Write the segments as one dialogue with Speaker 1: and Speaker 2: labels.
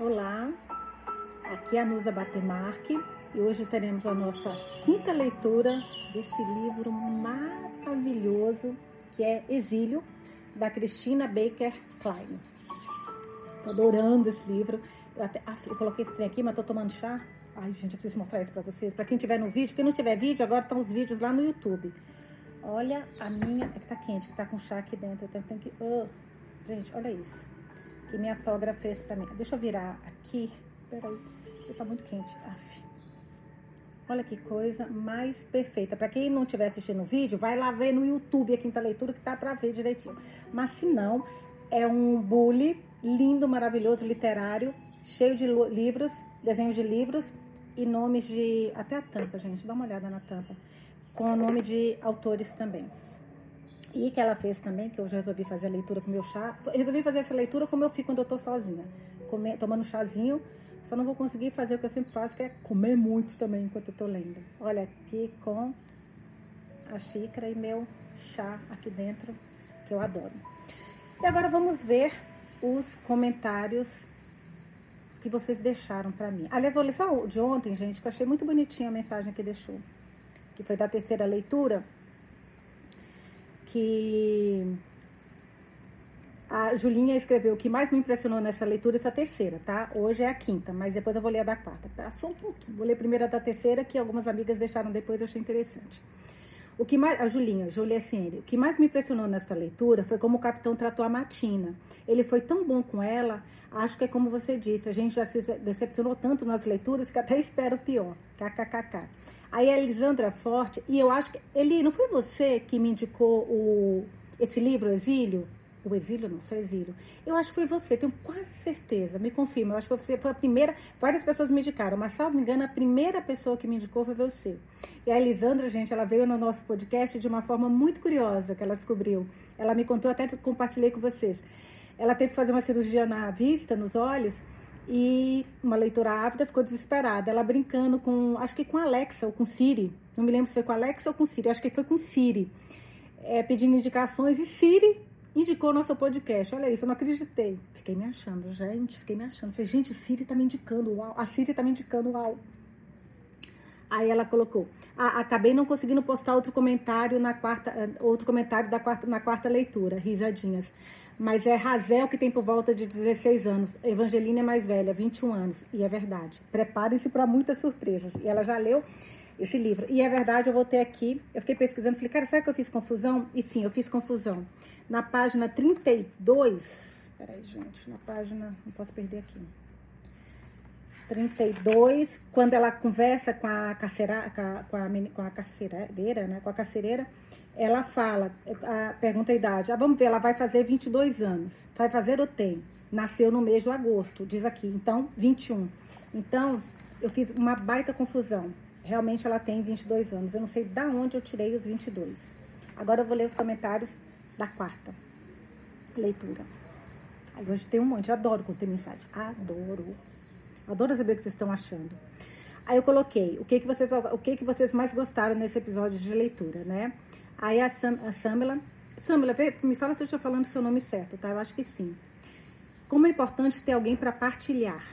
Speaker 1: Olá, aqui é a Nusa Batemarque e hoje teremos a nossa quinta leitura desse livro maravilhoso que é Exílio, da Cristina Baker Klein. Tô adorando esse livro. Eu, até, ah, eu coloquei esse trem aqui, mas tô tomando chá. Ai, gente, eu preciso mostrar isso pra vocês. Pra quem tiver no vídeo, quem não tiver vídeo, agora estão os vídeos lá no YouTube. Olha a minha. É que tá quente, que tá com chá aqui dentro. Eu tenho que. Oh, gente, olha isso. Que minha sogra fez pra mim. Deixa eu virar aqui. Peraí, tá muito quente. Aff. Olha que coisa mais perfeita. Para quem não estiver assistindo o vídeo, vai lá ver no YouTube a quinta leitura que tá para ver direitinho. Mas se não, é um bully lindo, maravilhoso, literário, cheio de livros, desenhos de livros e nomes de. Até a tampa, gente, dá uma olhada na tampa. Com o nome de autores também. E que ela fez também, que eu já resolvi fazer a leitura com meu chá. Resolvi fazer essa leitura como eu fico quando eu tô sozinha. Comer, tomando chazinho só não vou conseguir fazer o que eu sempre faço, que é comer muito também enquanto eu tô lendo. Olha aqui com a xícara e meu chá aqui dentro, que eu adoro. E agora vamos ver os comentários que vocês deixaram para mim. Aliás, vou ler só de ontem, gente, que eu achei muito bonitinha a mensagem que deixou. Que foi da terceira leitura. Que a Julinha escreveu o que mais me impressionou nessa leitura, essa terceira, tá? Hoje é a quinta, mas depois eu vou ler a da quarta. Tá? Só um pouquinho. Vou ler primeiro a da terceira, que algumas amigas deixaram depois, eu achei interessante. O que mais, a Julinha, Julia Siene, o que mais me impressionou nesta leitura foi como o capitão tratou a Matina. Ele foi tão bom com ela, acho que é como você disse, a gente já se decepcionou tanto nas leituras que até espera o pior. KKKK. Aí a Elisandra Forte, e eu acho que. Ele, não foi você que me indicou o, esse livro, Exílio? o exílio, não, sou exílio. Eu acho que foi você, tenho quase certeza, me confirma. Eu acho que você foi a primeira, várias pessoas me indicaram, mas salvo me engano, a primeira pessoa que me indicou foi você. E a Elisandra, gente, ela veio no nosso podcast de uma forma muito curiosa que ela descobriu. Ela me contou, até compartilhei com vocês. Ela teve que fazer uma cirurgia na vista, nos olhos, e uma leitora ávida ficou desesperada. Ela brincando com, acho que com Alexa ou com Siri. Não me lembro se foi com Alexa ou com Siri, acho que foi com Siri. É, pedindo indicações, e Siri indicou nosso podcast. Olha isso, eu não acreditei. Fiquei me achando, gente, fiquei me achando. Falei, gente, o Siri tá me indicando, uau. A Siri tá me indicando, uau. Aí ela colocou: ah, acabei não conseguindo postar outro comentário na quarta, eh, outro comentário da quarta, na quarta leitura, risadinhas. Mas é Razel que tem por volta de 16 anos. Evangelina é mais velha, 21 anos. E é verdade. Preparem-se para muitas surpresas. E ela já leu esse livro. E é verdade, eu vou ter aqui. Eu fiquei pesquisando, falei, cara, será que eu fiz confusão? E sim, eu fiz confusão na página 32. Peraí, gente, na página. Não posso perder aqui. 32, quando ela conversa com a carceira, com a, com a, com a carcereira, né? Com a carcereira, ela fala, a, pergunta a idade. Ah, vamos ver, ela vai fazer 22 anos. Vai fazer ou tem? Nasceu no mês de agosto, diz aqui. Então, 21. Então, eu fiz uma baita confusão. Realmente ela tem 22 anos. Eu não sei da onde eu tirei os 22. Agora eu vou ler os comentários da quarta leitura. Aí hoje tem um monte, eu adoro quando tem mensagem. Adoro. Adoro saber o que vocês estão achando. Aí eu coloquei o que, que, vocês, o que, que vocês mais gostaram nesse episódio de leitura, né? Aí a, Sam, a Samela. Samela, me fala se eu estou falando o seu nome certo, tá? Eu acho que sim. Como é importante ter alguém para partilhar.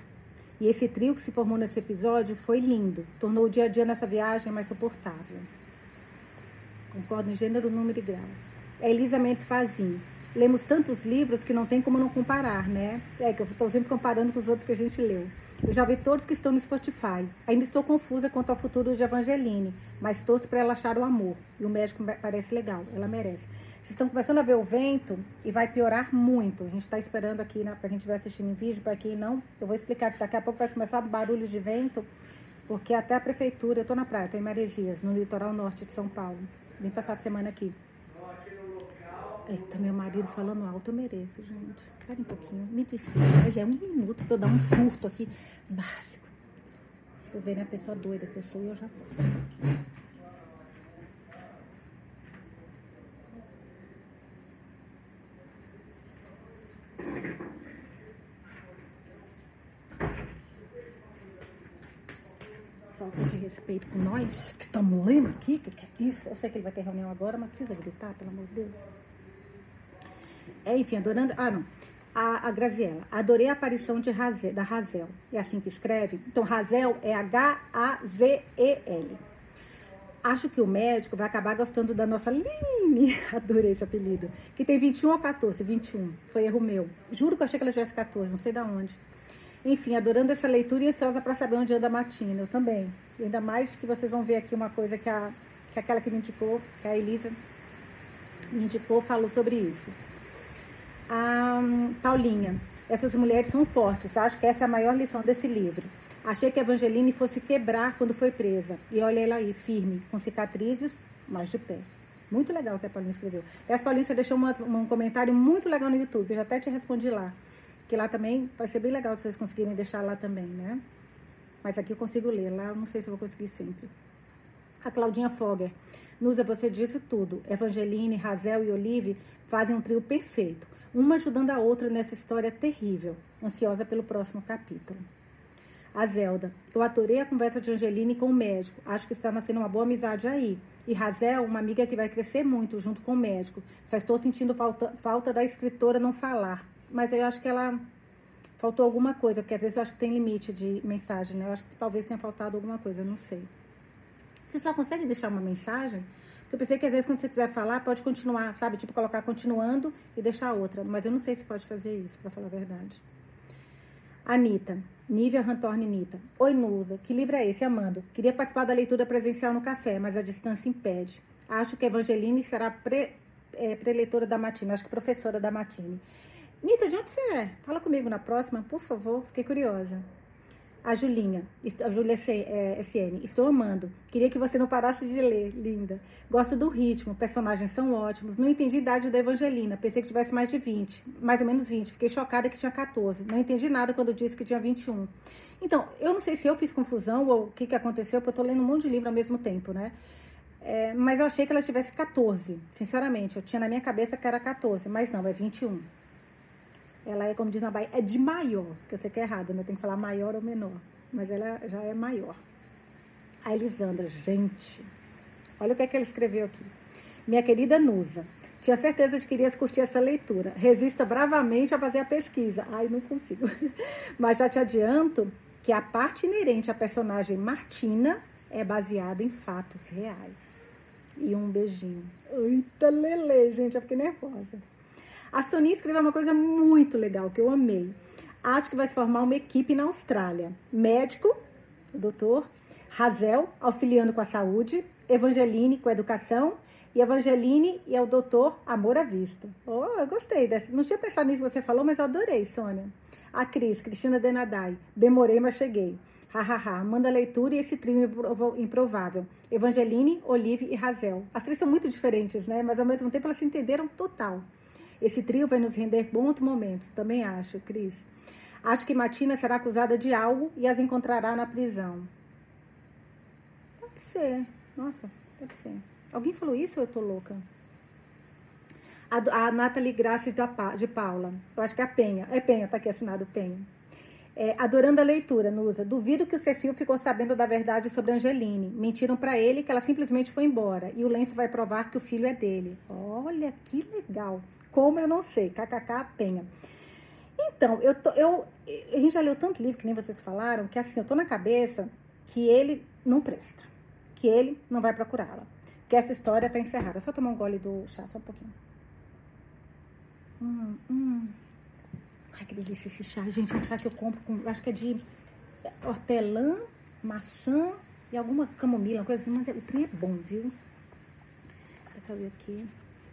Speaker 1: E esse trio que se formou nesse episódio foi lindo. Tornou o dia a dia nessa viagem mais suportável. Concordo em gênero, número e grau é Elisa Mendes Fazim. Lemos tantos livros que não tem como não comparar, né? É que eu estou sempre comparando com os outros que a gente leu. Eu já vi todos que estão no Spotify. Ainda estou confusa quanto ao futuro de Evangeline, mas torço para ela achar o amor. E o médico parece legal, ela merece. Vocês estão começando a ver o vento e vai piorar muito. A gente está esperando aqui, né, para quem estiver assistindo em vídeo, para quem não, eu vou explicar que daqui a pouco vai começar barulho de vento, porque até a prefeitura, eu estou na praia, estou em Maresias, no litoral norte de São Paulo. Vim passar a semana aqui. Eita, meu marido falando alto, eu mereço, gente. Espera um pouquinho, me desculpa, já é um minuto pra eu dar um furto aqui básico. Vocês verem a pessoa doida que eu sou e eu já vou. falta de respeito com nós que estamos lendo aqui, que, que é isso? Eu sei que ele vai ter reunião agora, mas precisa gritar, pelo amor de Deus. É, enfim, adorando. Ah, não. A, a Graziella, adorei a aparição de Razel, da Razel. É assim que escreve? Então, Razel é H-A-Z-E-L. Acho que o médico vai acabar gostando da nossa Line, adorei esse apelido, que tem 21 ou 14, 21, foi erro meu. Juro que eu achei que ela tivesse 14, não sei da onde. Enfim, adorando essa leitura e ansiosa para saber onde anda a Matina, eu também. E ainda mais que vocês vão ver aqui uma coisa que, a, que aquela que me indicou, que a Elisa me indicou, falou sobre isso. A um, Paulinha, essas mulheres são fortes, acho que essa é a maior lição desse livro. Achei que a Evangeline fosse quebrar quando foi presa. E olha ela aí, firme, com cicatrizes, mas de pé. Muito legal o que a Paulinha escreveu. E a Paulinha, você deixou uma, um comentário muito legal no YouTube. Eu já até te respondi lá. Que lá também vai ser bem legal se vocês conseguirem deixar lá também, né? Mas aqui eu consigo ler. Lá eu não sei se eu vou conseguir sempre. A Claudinha Fogger. Nusa, você disse tudo. Evangeline, Razel e Olive fazem um trio perfeito. Uma ajudando a outra nessa história terrível. Ansiosa pelo próximo capítulo. A Zelda. Eu adorei a conversa de Angeline com o médico. Acho que está nascendo uma boa amizade aí. E Razel, uma amiga que vai crescer muito junto com o médico. Só estou sentindo falta, falta da escritora não falar. Mas eu acho que ela faltou alguma coisa, porque às vezes eu acho que tem limite de mensagem, né? Eu acho que talvez tenha faltado alguma coisa, não sei. Você só consegue deixar uma mensagem? Eu pensei que às vezes quando você quiser falar, pode continuar, sabe? Tipo, colocar continuando e deixar outra. Mas eu não sei se pode fazer isso, para falar a verdade. Anitta. Nívia Rantorne Nita. Oi, Nusa. Que livro é esse, Amando? Queria participar da leitura presencial no café, mas a distância impede. Acho que Evangeline será pre, é, preletora da Matine. Acho que professora da Matine. Nita, de onde você é? Fala comigo na próxima, por favor. Fiquei curiosa. A Julinha, a Júlia SN, estou amando. Queria que você não parasse de ler, linda. Gosto do ritmo, personagens são ótimos. Não entendi a idade da Evangelina, pensei que tivesse mais de 20, mais ou menos 20. Fiquei chocada que tinha 14. Não entendi nada quando disse que tinha 21. Então, eu não sei se eu fiz confusão ou o que, que aconteceu, porque eu estou lendo um monte de livro ao mesmo tempo, né? É, mas eu achei que ela tivesse 14, sinceramente. Eu tinha na minha cabeça que era 14, mas não, é 21. Ela é, como diz na Bahia, é de maior, que eu sei que é errado, né? Tem que falar maior ou menor. Mas ela já é maior. A Elisandra, gente, olha o que é que ela escreveu aqui. Minha querida Nusa, tinha certeza de que irias curtir essa leitura. Resista bravamente a fazer a pesquisa. Ai, não consigo. Mas já te adianto que a parte inerente à personagem Martina é baseada em fatos reais. E um beijinho. Eita, Lele, gente, eu fiquei nervosa. A Sonia escreveu uma coisa muito legal, que eu amei. Acho que vai se formar uma equipe na Austrália. Médico, o doutor, Razel, auxiliando com a saúde, Evangeline com a educação, e Evangeline e o doutor Amor à Vista. Oh, eu gostei dessa. Não tinha pensado nisso que você falou, mas eu adorei, Sônia. A Cris, Cristina Denadai. Demorei, mas cheguei. Hahaha, manda leitura e esse trio improvável. Evangeline, Olive e Razel. As três são muito diferentes, né? Mas ao mesmo tempo elas se entenderam total. Esse trio vai nos render bons momentos, também acho, Cris. Acho que Matina será acusada de algo e as encontrará na prisão. Pode ser. Nossa, pode ser. Alguém falou isso ou eu tô louca? A, a Nathalie Graça de Paula. Eu acho que é a Penha. É Penha, tá aqui assinado Penha. É, adorando a leitura, Nusa. Duvido que o Cecil ficou sabendo da verdade sobre Angeline. Mentiram para ele que ela simplesmente foi embora. E o lenço vai provar que o filho é dele. Olha que legal. Como eu não sei. KKK Penha. Então, eu, tô, eu, a gente já leu tanto livro que nem vocês falaram, que assim, eu tô na cabeça que ele não presta. Que ele não vai procurá-la. Que essa história tá encerrada. Só tomar um gole do chá, só um pouquinho. Hum, hum. Ai, que delícia esse chá. Gente, é um chá que eu compro com. Acho que é de hortelã, maçã e alguma camomila, uma coisa assim. Mas o trem é bom, viu? Deixa eu ver aqui.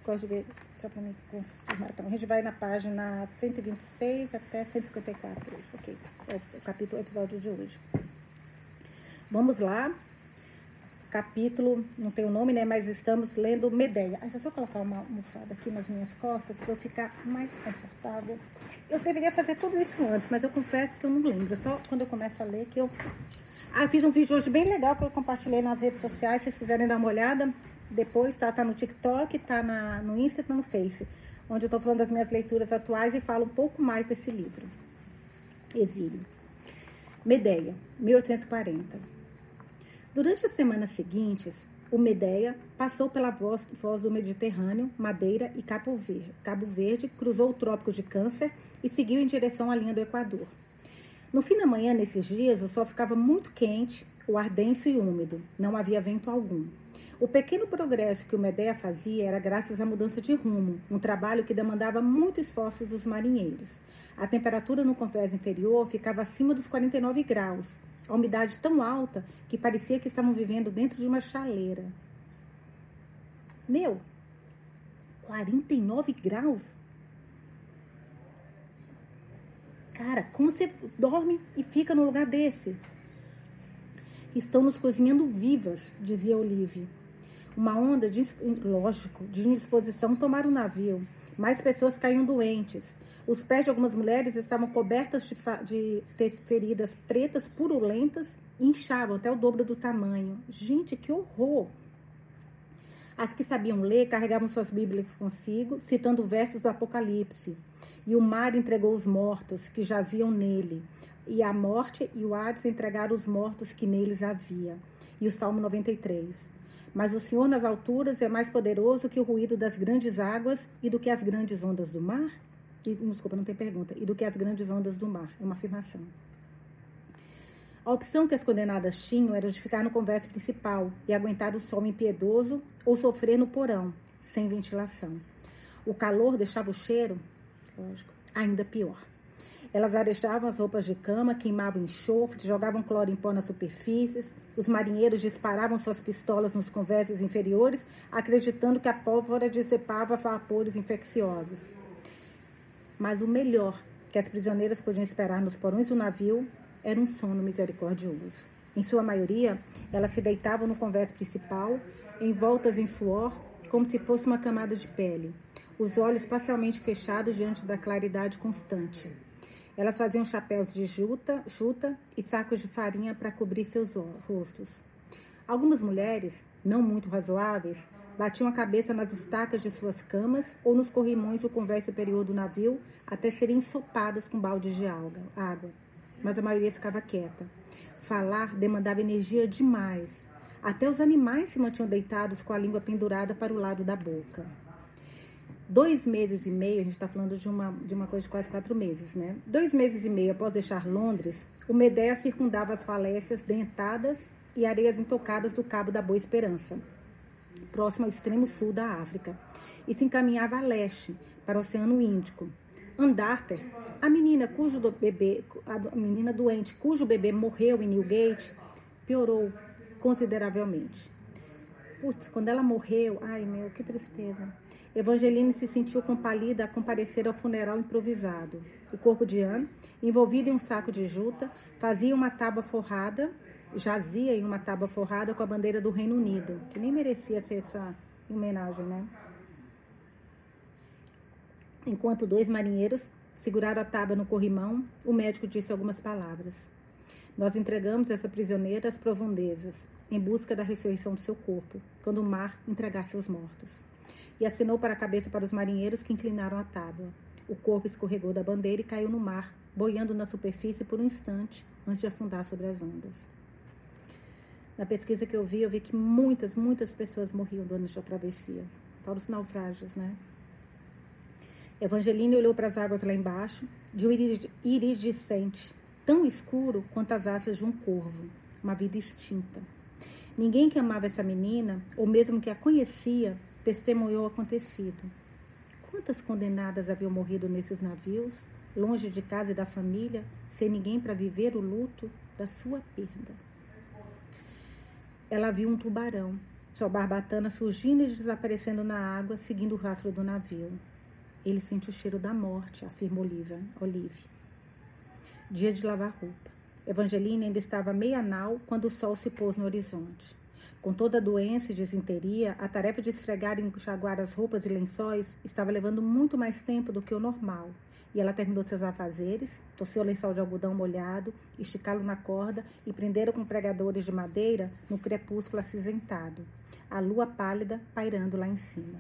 Speaker 1: Gosto de ver só para me confirmar. Então, a gente vai na página 126 até 154 hoje, ok? É o capítulo, episódio de hoje. Vamos lá. Capítulo, não tem o nome, né? Mas estamos lendo Medeia. Ah, eu colocar uma almofada aqui nas minhas costas para eu ficar mais confortável. Eu deveria fazer tudo isso antes, mas eu confesso que eu não lembro. Só quando eu começo a ler que eu. Ah, fiz um vídeo hoje bem legal que eu compartilhei nas redes sociais. Se vocês quiserem dar uma olhada, depois, tá? Tá no TikTok, tá na, no Insta e tá no Face, onde eu tô falando das minhas leituras atuais e falo um pouco mais desse livro. Exílio. Medeia, 1840. Durante as semanas seguintes, o Medeia passou pela voz, voz do Mediterrâneo, Madeira e Cabo Verde, Cabo Verde, cruzou o Trópico de Câncer e seguiu em direção à linha do Equador. No fim da manhã, nesses dias, o sol ficava muito quente, o ar denso e úmido, não havia vento algum. O pequeno progresso que o Medeia fazia era graças à mudança de rumo, um trabalho que demandava muito esforço dos marinheiros. A temperatura no convés inferior ficava acima dos 49 graus, a umidade tão alta que parecia que estavam vivendo dentro de uma chaleira. Meu, 49 graus? Cara, como você dorme e fica no lugar desse? Estão nos cozinhando vivas, dizia Olive. Uma onda de, lógico, de indisposição tomaram o navio. Mais pessoas caíam doentes. Os pés de algumas mulheres estavam cobertas de, de feridas pretas purulentas inchavam até o dobro do tamanho. Gente, que horror! As que sabiam ler carregavam suas Bíblias consigo, citando versos do Apocalipse. E o mar entregou os mortos que jaziam nele. E a morte e o Hades entregaram os mortos que neles havia. E o Salmo 93. Mas o Senhor nas alturas é mais poderoso que o ruído das grandes águas e do que as grandes ondas do mar? E, desculpa, não tem pergunta. E do que as grandes ondas do mar? É uma afirmação. A opção que as condenadas tinham era de ficar no convés principal e aguentar o sol impiedoso ou sofrer no porão, sem ventilação. O calor deixava o cheiro, lógico, ainda pior. Elas arejavam as roupas de cama, queimavam enxofre, jogavam cloro em pó nas superfícies. Os marinheiros disparavam suas pistolas nos convéses inferiores, acreditando que a pólvora dissipava vapores infecciosos. Mas o melhor que as prisioneiras podiam esperar nos porões do navio era um sono misericordioso. Em sua maioria, elas se deitavam no convés principal, envoltas em suor, como se fosse uma camada de pele os olhos parcialmente fechados diante da claridade constante. Elas faziam chapéus de juta, juta e sacos de farinha para cobrir seus rostos. Algumas mulheres, não muito razoáveis, batiam a cabeça nas estacas de suas camas ou nos corrimões do convés superior do navio até serem ensopadas com baldes de água. Mas a maioria ficava quieta. Falar demandava energia demais. Até os animais se mantinham deitados com a língua pendurada para o lado da boca dois meses e meio, a gente está falando de uma, de uma coisa de quase quatro meses, né? Dois meses e meio após deixar Londres, o Medea circundava as falécias dentadas e areias intocadas do Cabo da Boa Esperança, próximo ao extremo sul da África, e se encaminhava a leste, para o Oceano Índico. Andarter, a menina cujo bebê, a menina doente cujo bebê morreu em Newgate, piorou consideravelmente. Putz, quando ela morreu, ai meu, que tristeza. Evangeline se sentiu compalida a comparecer ao funeral improvisado. O corpo de Anne, envolvido em um saco de juta, fazia uma tábua forrada, jazia em uma tábua forrada com a bandeira do Reino Unido, que nem merecia ser essa homenagem, né? Enquanto dois marinheiros seguraram a tábua no corrimão, o médico disse algumas palavras. Nós entregamos essa prisioneira às profundezas, em busca da ressurreição do seu corpo, quando o mar entregar seus mortos e assinou para a cabeça para os marinheiros que inclinaram a tábua. O corpo escorregou da bandeira e caiu no mar, boiando na superfície por um instante antes de afundar sobre as ondas. Na pesquisa que eu vi, eu vi que muitas, muitas pessoas morriam durante a travessia. Fora os naufrágios, né? Evangeline olhou para as águas lá embaixo, de um iridescente, tão escuro quanto as asas de um corvo, uma vida extinta. Ninguém que amava essa menina, ou mesmo que a conhecia, testemunhou o acontecido. Quantas condenadas haviam morrido nesses navios, longe de casa e da família, sem ninguém para viver o luto da sua perda? Ela viu um tubarão, sua barbatana surgindo e desaparecendo na água, seguindo o rastro do navio. Ele sente o cheiro da morte, Olivia. Olive. Dia de lavar roupa. Evangelina ainda estava meia nau quando o sol se pôs no horizonte. Com toda a doença e desinteria, a tarefa de esfregar e enxaguar as roupas e lençóis estava levando muito mais tempo do que o normal. E ela terminou seus afazeres, torceu o lençol de algodão molhado, esticá-lo na corda e prendera com pregadores de madeira no crepúsculo acinzentado, a lua pálida pairando lá em cima.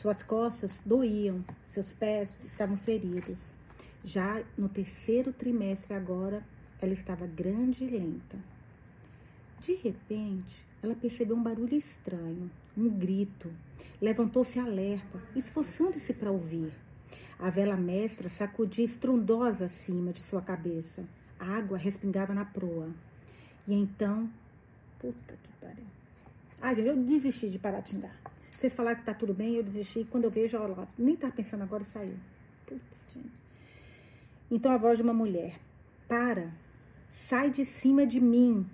Speaker 1: Suas costas doíam, seus pés estavam feridos. Já no terceiro trimestre agora, ela estava grande e lenta. De repente, ela percebeu um barulho estranho, um grito. Levantou-se alerta, esforçando-se para ouvir. A vela mestra sacudia estrondosa acima de sua cabeça. A água respingava na proa. E então. Puta que pariu. Ah, gente, eu desisti de Paratingá. Vocês falaram que tá tudo bem, eu desisti. Quando eu vejo, olha lá, nem tava pensando agora saiu. Putz, gente. Então a voz de uma mulher: Para, sai de cima de mim.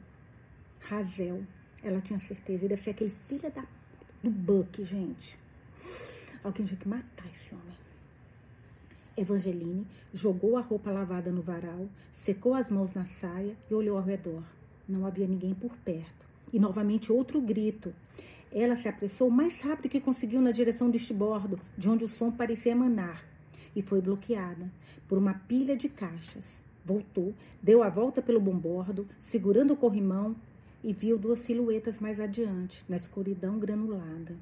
Speaker 1: Razel. Ela tinha certeza. Ele deve ser aquele filho da, do Buck, gente. Alguém tinha que matar esse homem. Evangeline jogou a roupa lavada no varal, secou as mãos na saia e olhou ao redor. Não havia ninguém por perto. E novamente outro grito. Ela se apressou o mais rápido que conseguiu na direção deste bordo, de onde o som parecia emanar, e foi bloqueada por uma pilha de caixas. Voltou, deu a volta pelo bombordo, segurando o corrimão, e viu duas silhuetas mais adiante, na escuridão granulada.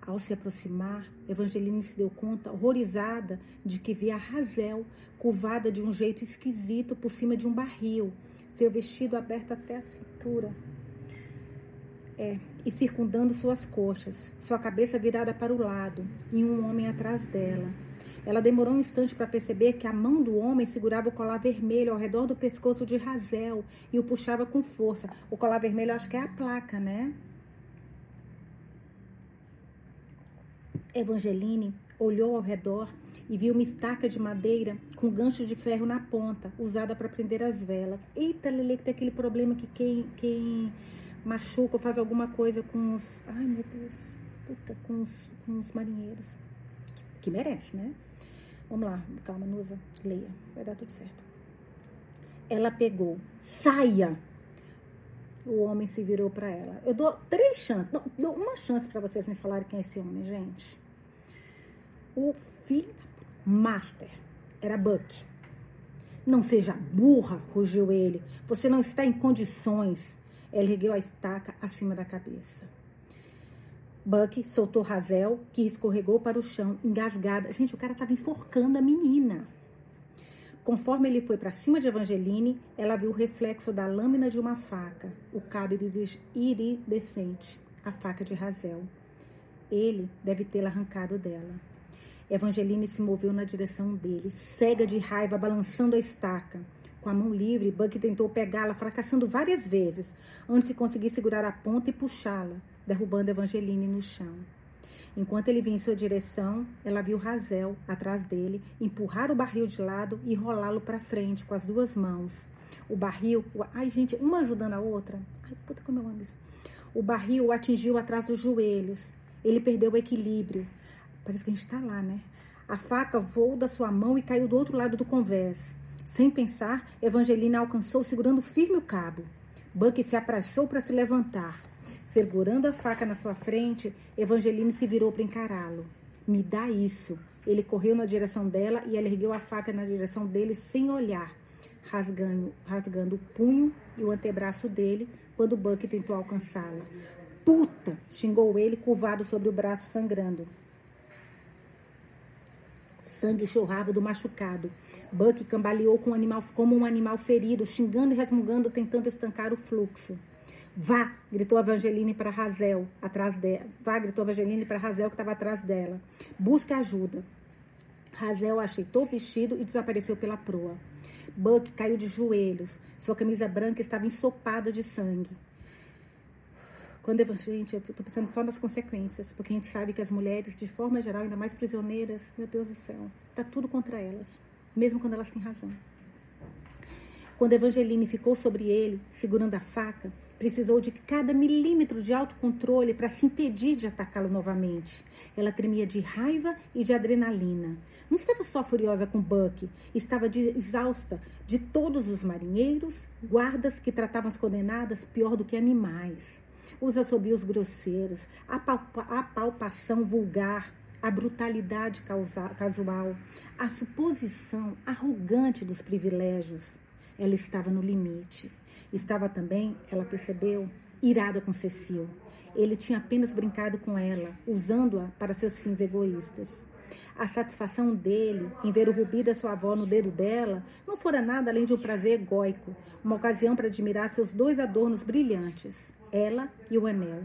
Speaker 1: Ao se aproximar, Evangeline se deu conta, horrorizada, de que via Razel curvada de um jeito esquisito por cima de um barril, seu vestido aberto até a cintura. É, e circundando suas coxas, sua cabeça virada para o lado, e um homem atrás dela. Ela demorou um instante para perceber que a mão do homem segurava o colar vermelho ao redor do pescoço de Razel e o puxava com força. O colar vermelho, acho que é a placa, né? Evangeline olhou ao redor e viu uma estaca de madeira com gancho de ferro na ponta, usada para prender as velas. Eita, Lele, que tem aquele problema que quem, quem machuca ou faz alguma coisa com os. Ai, meu Deus. Puta, com os, com os marinheiros. Que merece, né? Vamos lá, calma, Nusa, leia, vai dar tudo certo. Ela pegou, saia! O homem se virou para ela. Eu dou três chances, não, dou uma chance para vocês me falarem quem é esse homem, gente. O filho Master era Buck. Não seja burra, rugiu ele. Você não está em condições. Ela ergueu a estaca acima da cabeça. Buck soltou Razel, que escorregou para o chão, engasgada. Gente, o cara estava enforcando a menina. Conforme ele foi para cima de Evangeline, ela viu o reflexo da lâmina de uma faca, o cabo iridescente, a faca de Razel. Ele deve tê-la arrancado dela. Evangeline se moveu na direção dele, cega de raiva, balançando a estaca. Com a mão livre, Buck tentou pegá-la, fracassando várias vezes, antes de conseguir segurar a ponta e puxá-la derrubando Evangeline no chão. Enquanto ele vinha em sua direção, ela viu Razel atrás dele, empurrar o barril de lado e rolá-lo para frente com as duas mãos. O barril, o, ai gente, uma ajudando a outra. Ai, puta como eu amo isso. O barril o atingiu atrás dos joelhos. Ele perdeu o equilíbrio. Parece que a gente está lá, né? A faca voou da sua mão e caiu do outro lado do convés. Sem pensar, Evangelina alcançou segurando firme o cabo. Buck se apressou para se levantar. Segurando a faca na sua frente, Evangeline se virou para encará-lo. Me dá isso. Ele correu na direção dela e ela ergueu a faca na direção dele sem olhar, rasgando, rasgando o punho e o antebraço dele quando Buck tentou alcançá-la. Puta! xingou ele, curvado sobre o braço, sangrando. Sangue chorrava do machucado. Buck cambaleou como um animal ferido, xingando e resmungando, tentando estancar o fluxo. Vá, gritou Evangeline para Razel, atrás dela. Vá, gritou Evangeline para Razel, que estava atrás dela. Busque ajuda. Razel ajeitou o vestido e desapareceu pela proa. Buck caiu de joelhos. Sua camisa branca estava ensopada de sangue. Quando gente, eu tô pensando só nas consequências, porque a gente sabe que as mulheres, de forma geral, ainda mais prisioneiras, meu Deus do céu, tá tudo contra elas, mesmo quando elas têm razão. Quando Evangeline ficou sobre ele, segurando a faca, precisou de cada milímetro de autocontrole para se impedir de atacá-lo novamente. Ela tremia de raiva e de adrenalina. Não estava só furiosa com Buck, estava de, exausta de todos os marinheiros, guardas que tratavam as condenadas pior do que animais. Os assobios grosseiros, a, palpa, a palpação vulgar, a brutalidade causa, casual, a suposição arrogante dos privilégios. Ela estava no limite. Estava também, ela percebeu, irada com Cecil. Ele tinha apenas brincado com ela, usando-a para seus fins egoístas. A satisfação dele em ver o rubi da sua avó no dedo dela não fora nada além de um prazer egóico, uma ocasião para admirar seus dois adornos brilhantes, ela e o anel.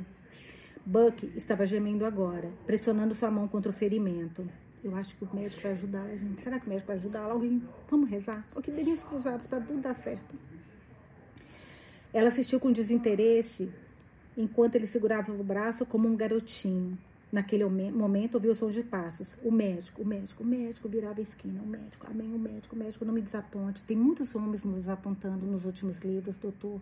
Speaker 1: Buck estava gemendo agora, pressionando sua mão contra o ferimento. Eu acho que o médico vai ajudá-la, gente. Será que o médico vai ajudá-la? Alguém? Vamos rezar? O que dedinhos cruzados para tudo dar certo. Ela assistiu com desinteresse enquanto ele segurava o braço como um garotinho. Naquele momento, ouviu o som de passos. O médico, o médico, o médico virava a esquina. O médico, amém, o médico, o médico, não me desaponte. Tem muitos homens nos desapontando nos últimos livros, doutor.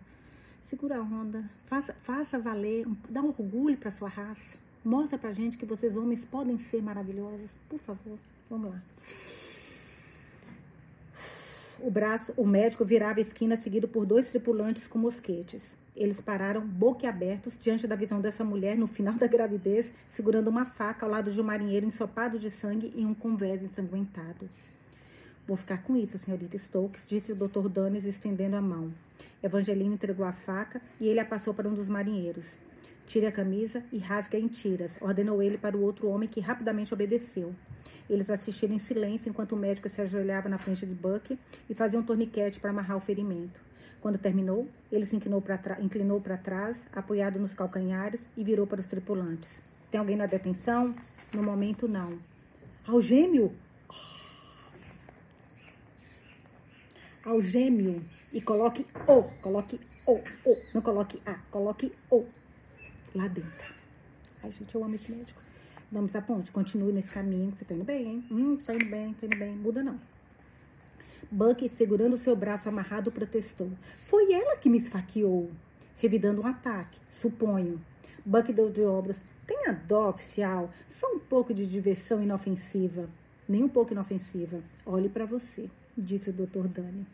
Speaker 1: Segura a onda, faça, faça valer, dá um orgulho para sua raça. Mostra pra gente que vocês homens podem ser maravilhosos. Por favor, vamos lá. O braço, o médico virava a esquina seguido por dois tripulantes com mosquetes. Eles pararam boquiabertos diante da visão dessa mulher no final da gravidez, segurando uma faca ao lado de um marinheiro ensopado de sangue e um convés ensanguentado. Vou ficar com isso, senhorita Stokes, disse o Dr. Danes, estendendo a mão. Evangelina entregou a faca e ele a passou para um dos marinheiros. Tire a camisa e rasgue-a em tiras, ordenou ele para o outro homem que rapidamente obedeceu. Eles assistiram em silêncio enquanto o médico se ajoelhava na frente de Buck e fazia um torniquete para amarrar o ferimento. Quando terminou, ele se inclinou para trás, apoiado nos calcanhares, e virou para os tripulantes. Tem alguém na detenção? No momento, não. Algêmeo? Algêmeo. E coloque o, coloque o, o. Não coloque a, coloque o lá dentro. Ai, gente, eu amo esse médico. Vamos à ponte, continue nesse caminho, você tá indo bem, hein? Hum, tá indo bem, tá indo bem, muda não. Buck, segurando seu braço amarrado, protestou. Foi ela que me esfaqueou, revidando um ataque, suponho. Buck deu de obras. Tenha dó, oficial. Só um pouco de diversão inofensiva. Nem um pouco inofensiva. Olhe para você, disse o Dr. Dani.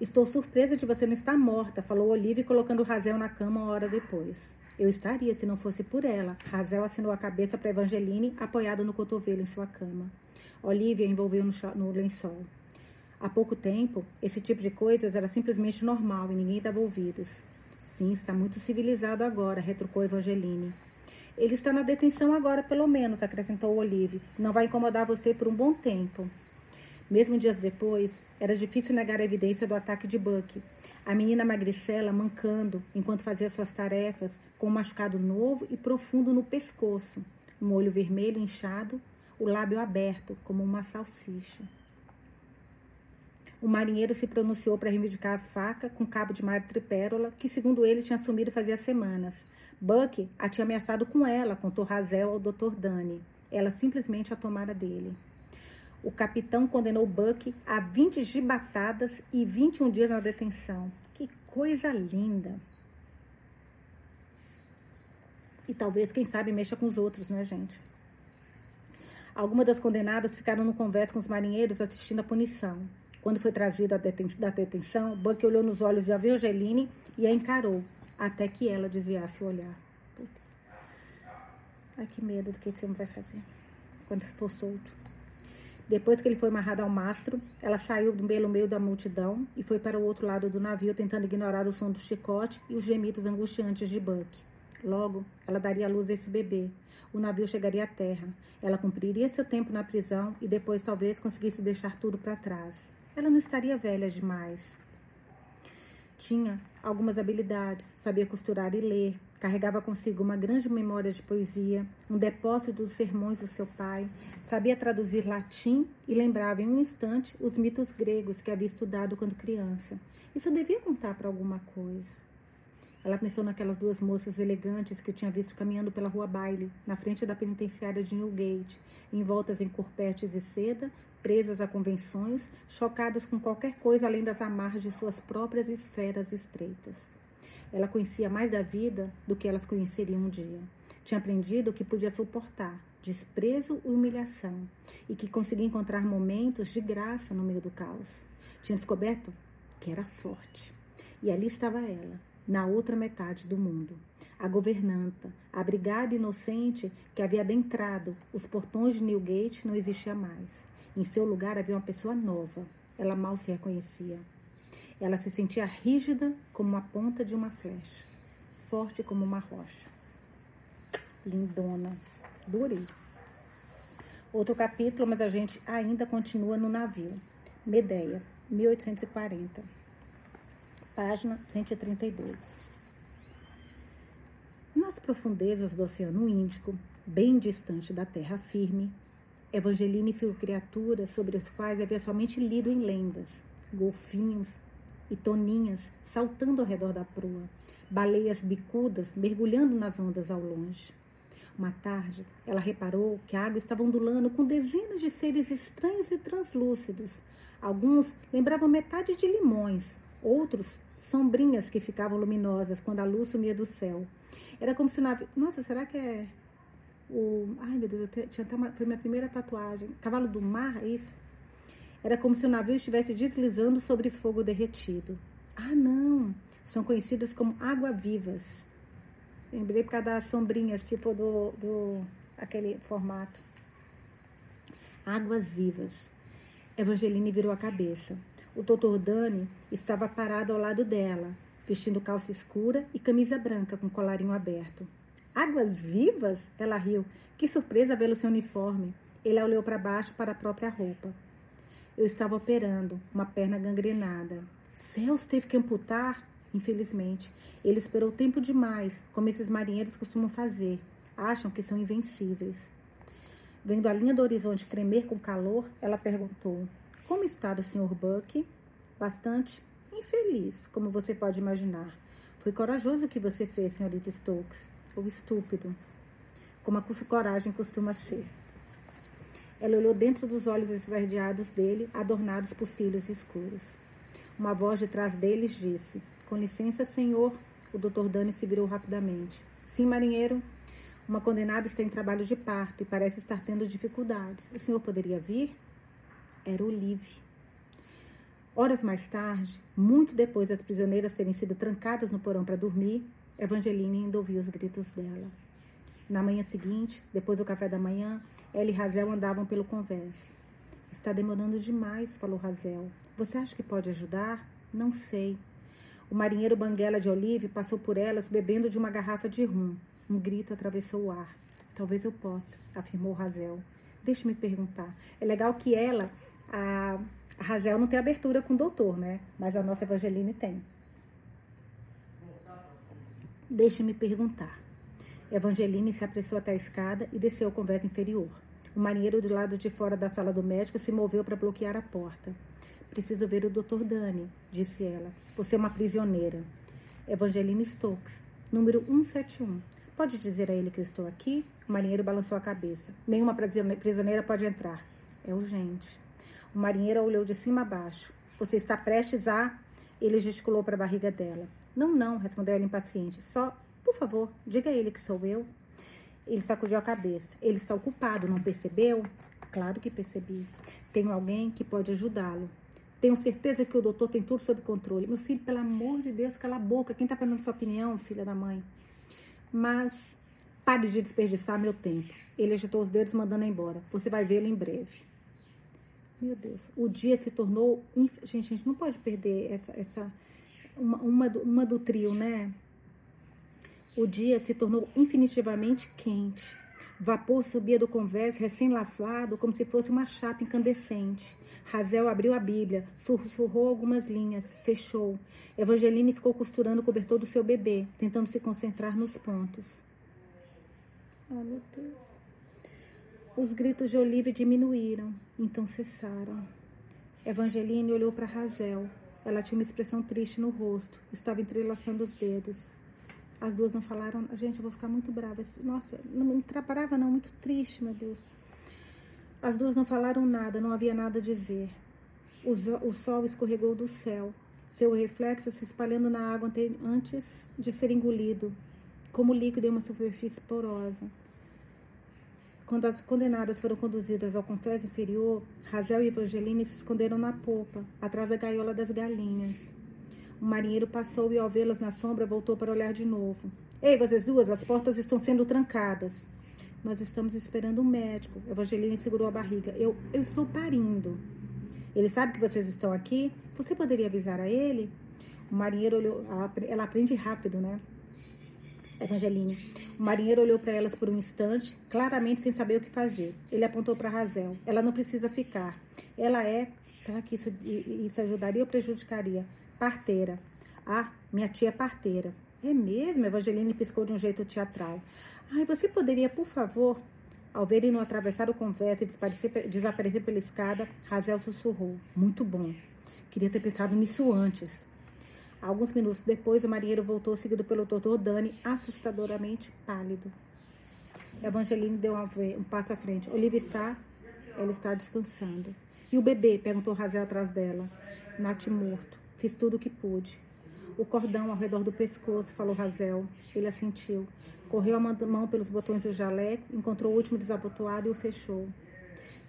Speaker 1: Estou surpresa de você não estar morta, falou Olivia, colocando Razel na cama uma hora depois. Eu estaria se não fosse por ela. Razel assinou a cabeça para Evangeline, apoiado no cotovelo em sua cama. Olivia envolveu no, no lençol. Há pouco tempo, esse tipo de coisas era simplesmente normal e ninguém dava ouvidos. Sim, está muito civilizado agora, retrucou Evangeline. Ele está na detenção agora, pelo menos, acrescentou Olive. Não vai incomodar você por um bom tempo. Mesmo dias depois, era difícil negar a evidência do ataque de Buck. A menina magricela mancando enquanto fazia suas tarefas, com um machucado novo e profundo no pescoço, um olho vermelho inchado, o lábio aberto, como uma salsicha. O marinheiro se pronunciou para reivindicar a faca com cabo de madrepérola, que, segundo ele, tinha assumido fazia semanas. Buck a tinha ameaçado com ela, contou Razel ao Dr. Dani. Ela simplesmente a tomara dele. O capitão condenou Buck a 20 gibatadas e 21 dias na detenção. Que coisa linda! E talvez, quem sabe, mexa com os outros, né, gente? Algumas das condenadas ficaram no conversa com os marinheiros assistindo a punição. Quando foi trazido da detenção, Buck olhou nos olhos de Avelgeline e a encarou, até que ela desviasse o olhar. Putz. Ai, que medo do que esse homem vai fazer quando for solto. Depois que ele foi amarrado ao mastro, ela saiu pelo meio da multidão e foi para o outro lado do navio, tentando ignorar o som do chicote e os gemidos angustiantes de Buck. Logo, ela daria luz a esse bebê. O navio chegaria à terra. Ela cumpriria seu tempo na prisão e depois talvez conseguisse deixar tudo para trás. Ela não estaria velha demais. Tinha algumas habilidades, sabia costurar e ler, carregava consigo uma grande memória de poesia, um depósito dos sermões do seu pai, sabia traduzir latim e lembrava em um instante os mitos gregos que havia estudado quando criança. Isso devia contar para alguma coisa. Ela pensou naquelas duas moças elegantes que tinha visto caminhando pela rua Baile, na frente da penitenciária de Newgate, envoltas em corpetes e seda, presas a convenções, chocadas com qualquer coisa além das amarras de suas próprias esferas estreitas. Ela conhecia mais da vida do que elas conheceriam um dia. Tinha aprendido que podia suportar desprezo e humilhação e que conseguia encontrar momentos de graça no meio do caos. Tinha descoberto que era forte. E ali estava ela, na outra metade do mundo. A governanta, a brigada inocente que havia adentrado os portões de Newgate não existia mais. Em seu lugar havia uma pessoa nova. Ela mal se reconhecia. Ela se sentia rígida como a ponta de uma flecha, forte como uma rocha. Lindona, durei. Outro capítulo, mas a gente ainda continua no navio. Medeia, 1840. Página 132. Nas profundezas do Oceano Índico, bem distante da terra firme, Evangeline viu criaturas sobre as quais havia somente lido em lendas, golfinhos e toninhas saltando ao redor da proa, baleias bicudas mergulhando nas ondas ao longe. Uma tarde, ela reparou que a água estava ondulando com dezenas de seres estranhos e translúcidos. Alguns lembravam metade de limões, outros sombrinhas que ficavam luminosas quando a luz sumia do céu. Era como se o navio. Nossa, será que é o. Ai, meu Deus, eu tinha até uma... foi minha primeira tatuagem. Cavalo do mar, é isso? Era como se o navio estivesse deslizando sobre fogo derretido. Ah, não! São conhecidas como água-vivas. Lembrei por causa das sombrinhas, tipo do, do aquele formato. Águas vivas. Evangeline virou a cabeça. O doutor Dani estava parado ao lado dela, vestindo calça escura e camisa branca com colarinho aberto. Águas vivas? Ela riu. Que surpresa vê-lo sem uniforme. Ele olhou para baixo para a própria roupa. Eu estava operando, uma perna gangrenada. Céus teve que amputar? Infelizmente. Ele esperou tempo demais, como esses marinheiros costumam fazer. Acham que são invencíveis. Vendo a linha do horizonte tremer com calor, ela perguntou: Como está o Sr. Buck? Bastante infeliz, como você pode imaginar. Foi corajoso o que você fez, senhorita Stokes. Ou estúpido, como a coragem costuma ser. Ela olhou dentro dos olhos esverdeados dele, adornados por cílios escuros. Uma voz de trás deles disse: Com licença, senhor. O doutor Dani se virou rapidamente. Sim, marinheiro. Uma condenada está em trabalho de parto e parece estar tendo dificuldades. O senhor poderia vir? Era Olive. Horas mais tarde, muito depois das prisioneiras terem sido trancadas no porão para dormir, Evangeline ainda ouvia os gritos dela. Na manhã seguinte, depois do café da manhã, ela e Razel andavam pelo convés. Está demorando demais, falou Razel. Você acha que pode ajudar? Não sei. O marinheiro Banguela de Olive passou por elas bebendo de uma garrafa de rum. Um grito atravessou o ar. Talvez eu possa, afirmou Razel. Deixe-me perguntar. É legal que ela, a, Razel não tem abertura com o doutor, né? Mas a nossa Evangeline tem. Deixe-me perguntar. Evangeline se apressou até a escada e desceu ao convés inferior. O marinheiro do lado de fora da sala do médico se moveu para bloquear a porta. Preciso ver o Dr. Dani, disse ela. Você é uma prisioneira. Evangeline Stokes, número 171. Pode dizer a ele que eu estou aqui? O marinheiro balançou a cabeça. Nenhuma prisioneira pode entrar. É urgente. O marinheiro olhou de cima a baixo. Você está prestes a. Ele gesticulou para a barriga dela. Não, não, respondeu ela impaciente. Só, por favor, diga a ele que sou eu. Ele sacudiu a cabeça. Ele está ocupado, não percebeu? Claro que percebi. Tenho alguém que pode ajudá-lo. Tenho certeza que o doutor tem tudo sob controle. Meu filho, pelo amor de Deus, cala a boca. Quem está perdendo sua opinião, filha da mãe? Mas pare de desperdiçar meu tempo. Ele agitou os dedos, mandando embora. Você vai vê-lo em breve. Meu Deus, o dia se tornou. Inf... Gente, a gente não pode perder essa, essa uma, uma, do, uma do trio, né? O dia se tornou infinitivamente quente. Vapor subia do convés recém-lavado como se fosse uma chapa incandescente. Razel abriu a Bíblia, sussurrou algumas linhas, fechou. Evangeline ficou costurando o cobertor do seu bebê, tentando se concentrar nos pontos. Oh, meu Deus. Os gritos de Olive diminuíram, então cessaram. Evangeline olhou para Razel. Ela tinha uma expressão triste no rosto, estava entrelaçando os dedos. As duas não falaram. Gente, eu vou ficar muito brava. Nossa, não me trabalhava não, muito triste, meu Deus. As duas não falaram nada, não havia nada a dizer. O sol escorregou do céu, seu reflexo se espalhando na água antes de ser engolido, como líquido em uma superfície porosa. Quando as condenadas foram conduzidas ao confés inferior, Razel e Evangeline se esconderam na popa, atrás da gaiola das galinhas. O marinheiro passou e, ao vê-las na sombra, voltou para olhar de novo. Ei, vocês duas, as portas estão sendo trancadas. Nós estamos esperando um médico. Evangeline segurou a barriga. Eu, eu estou parindo. Ele sabe que vocês estão aqui? Você poderia avisar a ele? O marinheiro olhou. Ela aprende rápido, né? Evangeline. O marinheiro olhou para elas por um instante, claramente sem saber o que fazer. Ele apontou para Razel. Ela não precisa ficar. Ela é. Será que isso, isso ajudaria ou prejudicaria? Parteira. Ah, minha tia é parteira. É mesmo? Evangeline piscou de um jeito teatral. Ai, você poderia, por favor. Ao ver não atravessar o conversa e desaparecer pela escada, Razel sussurrou. Muito bom. Queria ter pensado nisso antes. Alguns minutos depois, o marinheiro voltou, seguido pelo doutor Dani, assustadoramente pálido. Evangeline deu um passo à frente. Olivia está? Ela está descansando. E o bebê? perguntou Razel atrás dela. Nath morto. Fiz tudo o que pude. O cordão ao redor do pescoço, falou Razel. Ele assentiu. Correu a mão pelos botões do jaleco, encontrou o último desabotoado e o fechou.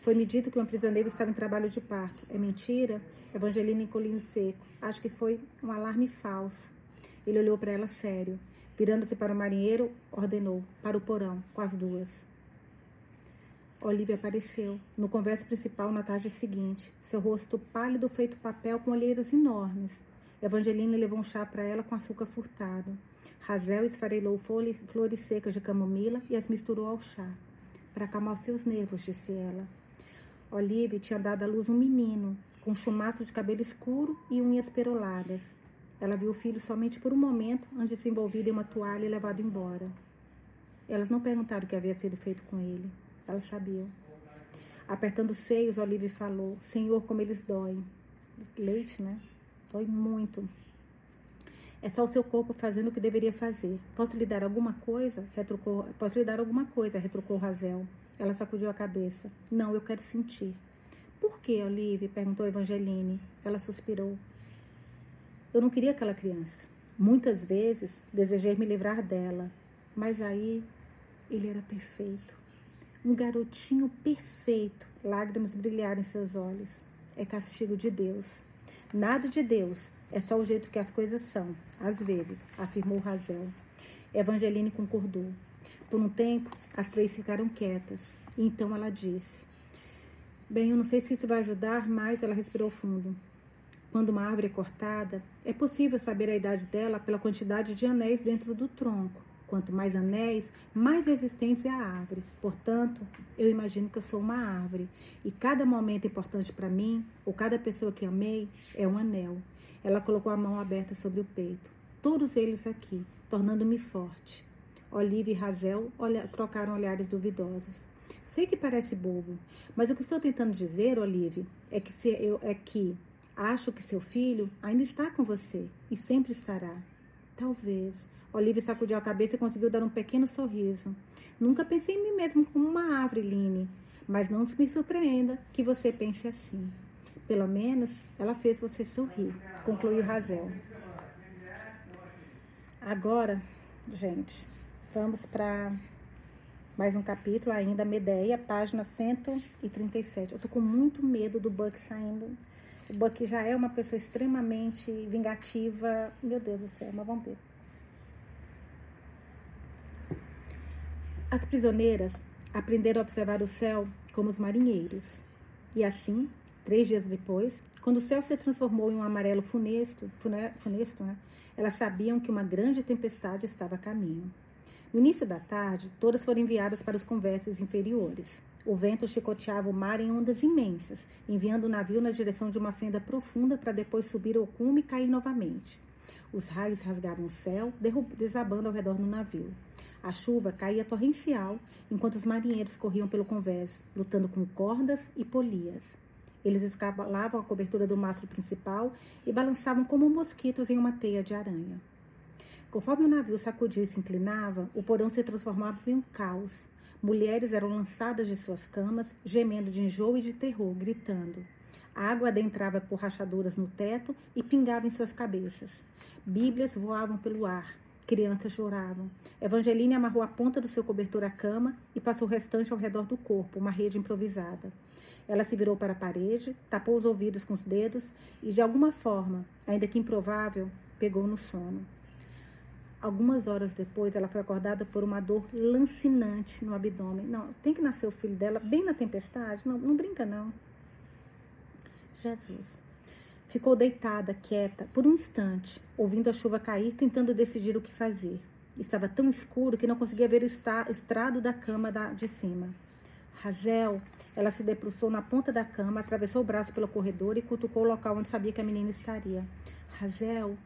Speaker 1: Foi-me dito que uma prisioneira estava em trabalho de parto. É mentira? Evangelina encolheu seco. Acho que foi um alarme falso. Ele olhou para ela sério. Virando-se para o marinheiro, ordenou: para o porão, com as duas. Olivia apareceu, no conversa principal na tarde seguinte, seu rosto pálido feito papel com olheiras enormes. Evangelina levou um chá para ela com açúcar furtado. Razel esfarelou flores secas de camomila e as misturou ao chá. Para acalmar seus nervos, disse ela. Olivia tinha dado à luz um menino, com chumaço de cabelo escuro e unhas peroladas. Ela viu o filho somente por um momento antes de se envolver em uma toalha e levado embora. Elas não perguntaram o que havia sido feito com ele. Elas sabiam. Apertando os seios, Olivia falou: Senhor, como eles doem. Leite, né? Dói muito. É só o seu corpo fazendo o que deveria fazer. Posso lhe dar alguma coisa? Retrucou. Posso lhe dar alguma coisa? Retrucou Razel. Ela sacudiu a cabeça. Não, eu quero sentir. Por que, Olive? perguntou Evangeline. Ela suspirou. Eu não queria aquela criança. Muitas vezes desejei me livrar dela, mas aí ele era perfeito. Um garotinho perfeito. Lágrimas brilharam em seus olhos. É castigo de Deus. Nada de Deus, é só o jeito que as coisas são, às vezes, afirmou Razel. Evangeline concordou. Por um tempo, as três ficaram quietas. Então ela disse: Bem, eu não sei se isso vai ajudar, mas ela respirou fundo. Quando uma árvore é cortada, é possível saber a idade dela pela quantidade de anéis dentro do tronco. Quanto mais anéis, mais resistente é a árvore. Portanto, eu imagino que eu sou uma árvore. E cada momento importante para mim, ou cada pessoa que amei, é um anel. Ela colocou a mão aberta sobre o peito. Todos eles aqui, tornando-me forte. Olive e Razel olha, trocaram olhares duvidosos. Sei que parece bobo, mas o que estou tentando dizer, Olive, é que, se eu, é que acho que seu filho ainda está com você e sempre estará. Talvez. Olive sacudiu a cabeça e conseguiu dar um pequeno sorriso. Nunca pensei em mim mesmo como uma árvore, Line, mas não me surpreenda que você pense assim. Pelo menos ela fez você sorrir, concluiu Razel. Agora, gente, Vamos para mais um capítulo ainda, Medeia, página 137. Eu tô com muito medo do Buck saindo. O Buck já é uma pessoa extremamente vingativa. Meu Deus do céu, mas vamos ver. As prisioneiras aprenderam a observar o céu como os marinheiros. E assim, três dias depois, quando o céu se transformou em um amarelo funesto, funesto né, elas sabiam que uma grande tempestade estava a caminho. No início da tarde, todas foram enviadas para os convés inferiores. O vento chicoteava o mar em ondas imensas, enviando o navio na direção de uma fenda profunda para depois subir ao cume e cair novamente. Os raios rasgavam o céu, desabando ao redor do navio. A chuva caía torrencial, enquanto os marinheiros corriam pelo convés, lutando com cordas e polias. Eles escalavam a cobertura do mastro principal e balançavam como mosquitos em uma teia de aranha. Conforme o navio sacudia e se inclinava, o porão se transformava em um caos. Mulheres eram lançadas de suas camas, gemendo de enjoo e de terror, gritando. A água adentrava por rachaduras no teto e pingava em suas cabeças. Bíblias voavam pelo ar. Crianças choravam. Evangeline amarrou a ponta do seu cobertor à cama e passou o restante ao redor do corpo, uma rede improvisada. Ela se virou para a parede, tapou os ouvidos com os dedos e, de alguma forma, ainda que improvável, pegou no sono. Algumas horas depois, ela foi acordada por uma dor lancinante no abdômen. Não, tem que nascer o filho dela bem na tempestade? Não, não brinca, não. Jesus. Ficou deitada, quieta, por um instante, ouvindo a chuva cair, tentando decidir o que fazer. Estava tão escuro que não conseguia ver o estrado da cama de cima. Razel, ela se debruçou na ponta da cama, atravessou o braço pelo corredor e cutucou o local onde sabia que a menina estaria. Razel,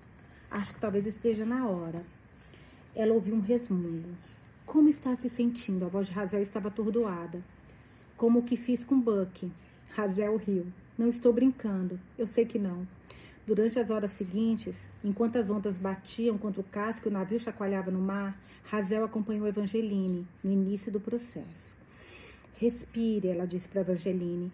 Speaker 1: acho que talvez esteja na hora. Ela ouviu um resmungo. Como está se sentindo? A voz de Razel estava atordoada. Como o que fiz com Buck. Razel riu. Não estou brincando. Eu sei que não. Durante as horas seguintes, enquanto as ondas batiam contra o casco e o navio chacoalhava no mar, Razel acompanhou Evangeline no início do processo. Respire, ela disse para Evangeline.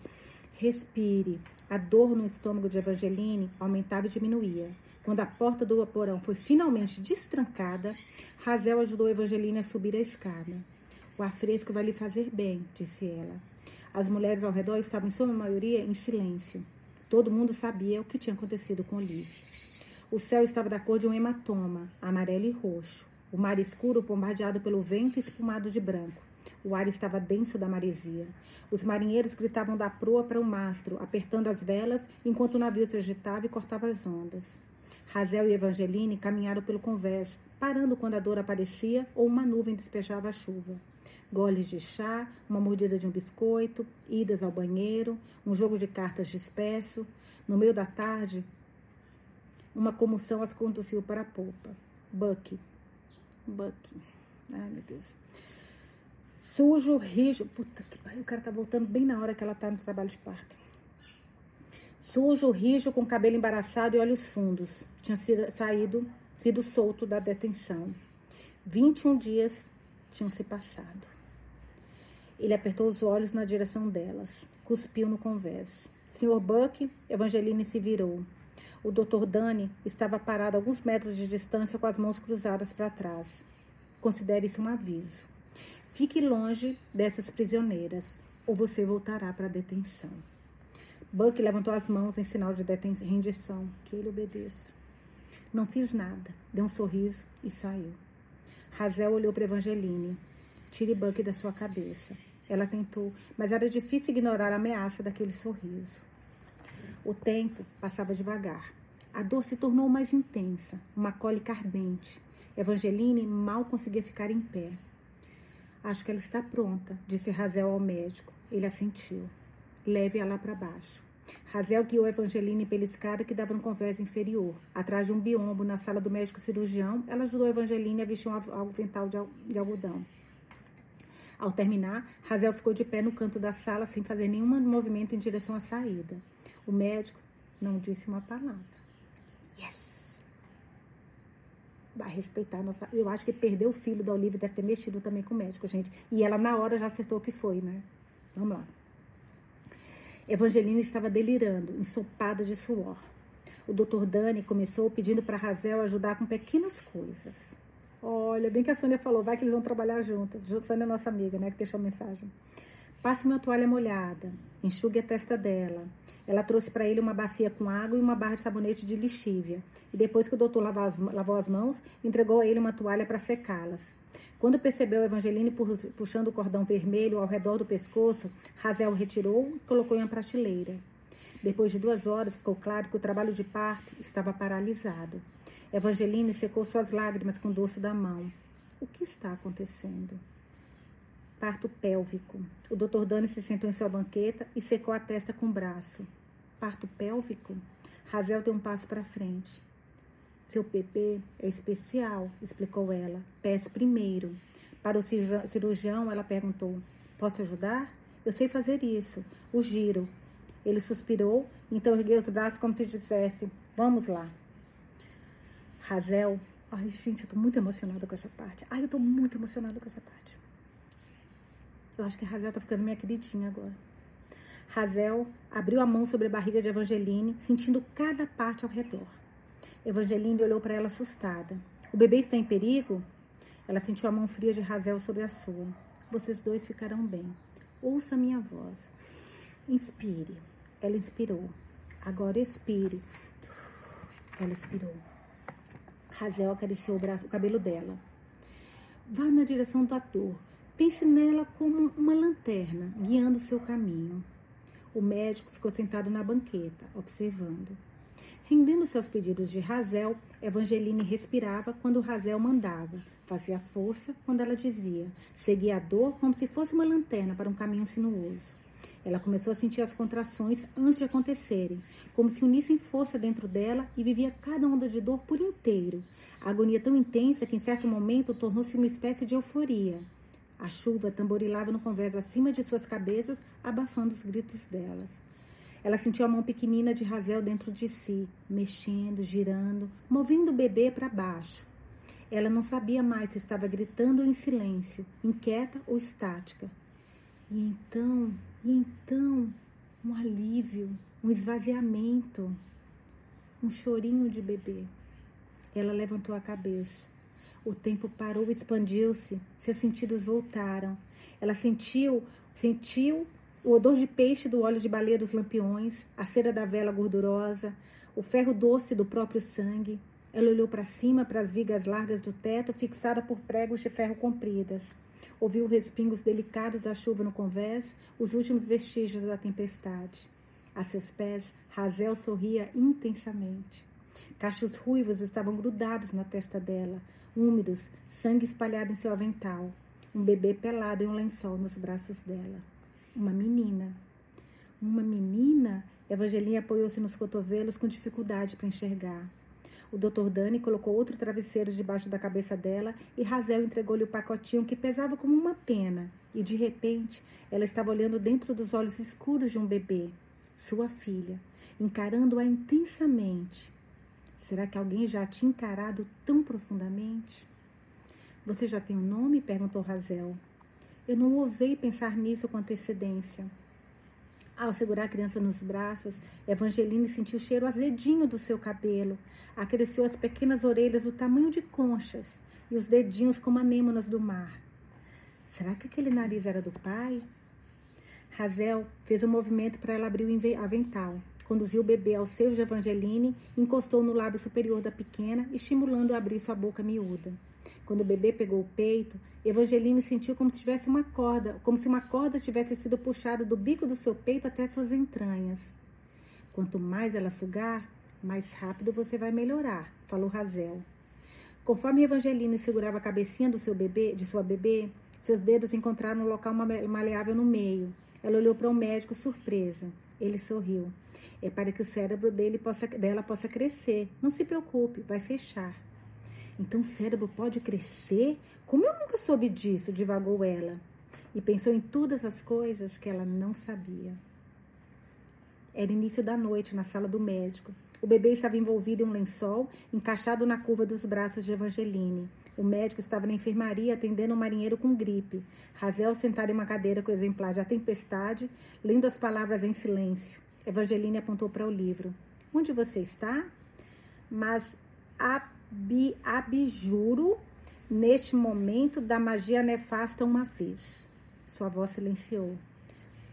Speaker 1: Respire. A dor no estômago de Evangeline aumentava e diminuía. Quando a porta do porão foi finalmente destrancada, Razel ajudou Evangeline a subir a escada. O ar fresco vai lhe fazer bem, disse ela. As mulheres ao redor estavam, em sua maioria, em silêncio. Todo mundo sabia o que tinha acontecido com Olive. O céu estava da cor de um hematoma, amarelo e roxo. O mar escuro bombardeado pelo vento espumado de branco. O ar estava denso da maresia. Os marinheiros gritavam da proa para o mastro, apertando as velas, enquanto o navio se agitava e cortava as ondas. Razel e Evangeline caminharam pelo convés, parando quando a dor aparecia ou uma nuvem despejava a chuva. Goles de chá, uma mordida de um biscoito, idas ao banheiro, um jogo de cartas disperso. No meio da tarde, uma comoção as conduziu para a polpa. Buck. Buck. Ai, meu Deus. Sujo, rijo. Puta que pariu, o cara tá voltando bem na hora que ela tá no trabalho de parto. Sujo, rijo, com cabelo embaraçado e olhos fundos. Tinha sido, saído, sido solto da detenção. 21 dias tinham se passado. Ele apertou os olhos na direção delas. Cuspiu no convés. Senhor Buck, Evangeline se virou. O Dr. Dani estava parado a alguns metros de distância com as mãos cruzadas para trás. Considere isso um aviso. Fique longe dessas prisioneiras, ou você voltará para a detenção. Buck levantou as mãos em sinal de rendição, que ele obedeça. Não fiz nada, deu um sorriso e saiu. Razel olhou para Evangeline. Tire Buck da sua cabeça. Ela tentou, mas era difícil ignorar a ameaça daquele sorriso. O tempo passava devagar. A dor se tornou mais intensa, uma cólica ardente. Evangeline mal conseguia ficar em pé. Acho que ela está pronta, disse Razel ao médico. Ele assentiu. Leve-a lá para baixo. Razel guiou Evangeline pela escada que dava no convés inferior. Atrás de um biombo na sala do médico cirurgião, ela ajudou Evangeline a vestir um avental de algodão. Ao terminar, Razel ficou de pé no canto da sala sem fazer nenhum movimento em direção à saída. O médico não disse uma palavra vai respeitar a nossa. Eu acho que perder o filho da Olivia deve ter mexido também com o médico, gente. E ela na hora já acertou o que foi, né? Vamos lá. Evangelina estava delirando, ensopada de suor. O doutor Dani começou pedindo para Razel ajudar com pequenas coisas. Olha, bem que a Sônia falou, vai que eles vão trabalhar juntas. Sônia é nossa amiga, né, que deixou a mensagem. Passe uma toalha molhada, enxugue a testa dela, ela trouxe para ele uma bacia com água e uma barra de sabonete de lixívia. E depois que o doutor lavou as, lavou as mãos, entregou a ele uma toalha para secá-las. Quando percebeu Evangeline puxando o cordão vermelho ao redor do pescoço, Razel retirou e colocou em uma prateleira. Depois de duas horas, ficou claro que o trabalho de parto estava paralisado. Evangeline secou suas lágrimas com o dorso da mão. O que está acontecendo? Parto pélvico. O doutor Dani se sentou em sua banqueta e secou a testa com o braço. Parto pélvico? Razel deu um passo para frente. Seu PP é especial, explicou ela. Pés primeiro. Para o cirurgião, ela perguntou: Posso ajudar? Eu sei fazer isso. O giro. Ele suspirou, então ergueu os braços como se dissesse: Vamos lá. Razel. Ai, gente, eu tô muito emocionada com essa parte. Ai, eu tô muito emocionada com essa parte. Eu acho que a Razel tá ficando minha queridinha agora. Razel abriu a mão sobre a barriga de Evangeline, sentindo cada parte ao redor. Evangeline olhou para ela assustada. O bebê está em perigo? Ela sentiu a mão fria de Razel sobre a sua. Vocês dois ficarão bem. Ouça minha voz. Inspire. Ela inspirou. Agora expire. Ela expirou. Razel acariciou o, braço, o cabelo dela. Vá na direção do ator. Pense nela como uma lanterna, guiando seu caminho. O médico ficou sentado na banqueta, observando. Rendendo seus pedidos de Razel, Evangeline respirava quando Razel mandava, Fazia força quando ela dizia, seguia a dor como se fosse uma lanterna para um caminho sinuoso. Ela começou a sentir as contrações antes de acontecerem, como se unissem força dentro dela e vivia cada onda de dor por inteiro. A agonia tão intensa que em certo momento tornou-se uma espécie de euforia. A chuva tamborilava no convés acima de suas cabeças, abafando os gritos delas. Ela sentiu a mão pequenina de Razel dentro de si, mexendo, girando, movendo o bebê para baixo. Ela não sabia mais se estava gritando em silêncio, inquieta ou estática. E então, e então, um alívio, um esvaziamento, um chorinho de bebê. Ela levantou a cabeça. O tempo parou expandiu-se. Seus sentidos voltaram. Ela sentiu, sentiu o odor de peixe do óleo de baleia dos lampiões, a cera da vela gordurosa, o ferro doce do próprio sangue. Ela olhou para cima, para as vigas largas do teto, fixada por pregos de ferro compridas. Ouviu respingos delicados da chuva no convés, os últimos vestígios da tempestade. A seus pés, Razel sorria intensamente. Cachos ruivos estavam grudados na testa dela, úmidos, sangue espalhado em seu avental. Um bebê pelado em um lençol nos braços dela. Uma menina. Uma menina? Evangeline apoiou-se nos cotovelos com dificuldade para enxergar. O doutor Dani colocou outro travesseiro debaixo da cabeça dela e Razel entregou-lhe o pacotinho que pesava como uma pena. E de repente, ela estava olhando dentro dos olhos escuros de um bebê, sua filha, encarando-a intensamente. Será que alguém já tinha encarado tão profundamente? Você já tem um nome? perguntou Razel. Eu não ousei pensar nisso com antecedência. Ao segurar a criança nos braços, Evangeline sentiu o cheiro azedinho do seu cabelo. Acresceu as pequenas orelhas do tamanho de conchas e os dedinhos como anêmonas do mar. Será que aquele nariz era do pai? Razel fez um movimento para ela abrir o avental. Conduziu o bebê ao seio de Evangeline, encostou no lábio superior da pequena, estimulando a abrir sua boca miúda. Quando o bebê pegou o peito, Evangeline sentiu como se tivesse uma corda, como se uma corda tivesse sido puxada do bico do seu peito até suas entranhas. Quanto mais ela sugar, mais rápido você vai melhorar, falou Razel. Conforme Evangeline segurava a cabecinha do seu bebê, de sua bebê, seus dedos encontraram um local maleável no meio. Ela olhou para o médico surpresa. Ele sorriu. É para que o cérebro dele possa, dela possa crescer. Não se preocupe, vai fechar. Então o cérebro pode crescer? Como eu nunca soube disso? divagou ela. E pensou em todas as coisas que ela não sabia. Era início da noite na sala do médico. O bebê estava envolvido em um lençol, encaixado na curva dos braços de Evangeline. O médico estava na enfermaria atendendo um marinheiro com gripe. Razel sentado em uma cadeira com o exemplar de A Tempestade, lendo as palavras em silêncio. Evangeline apontou para o livro. Onde você está? Mas abi, abjuro neste momento da magia nefasta uma vez. Sua voz silenciou.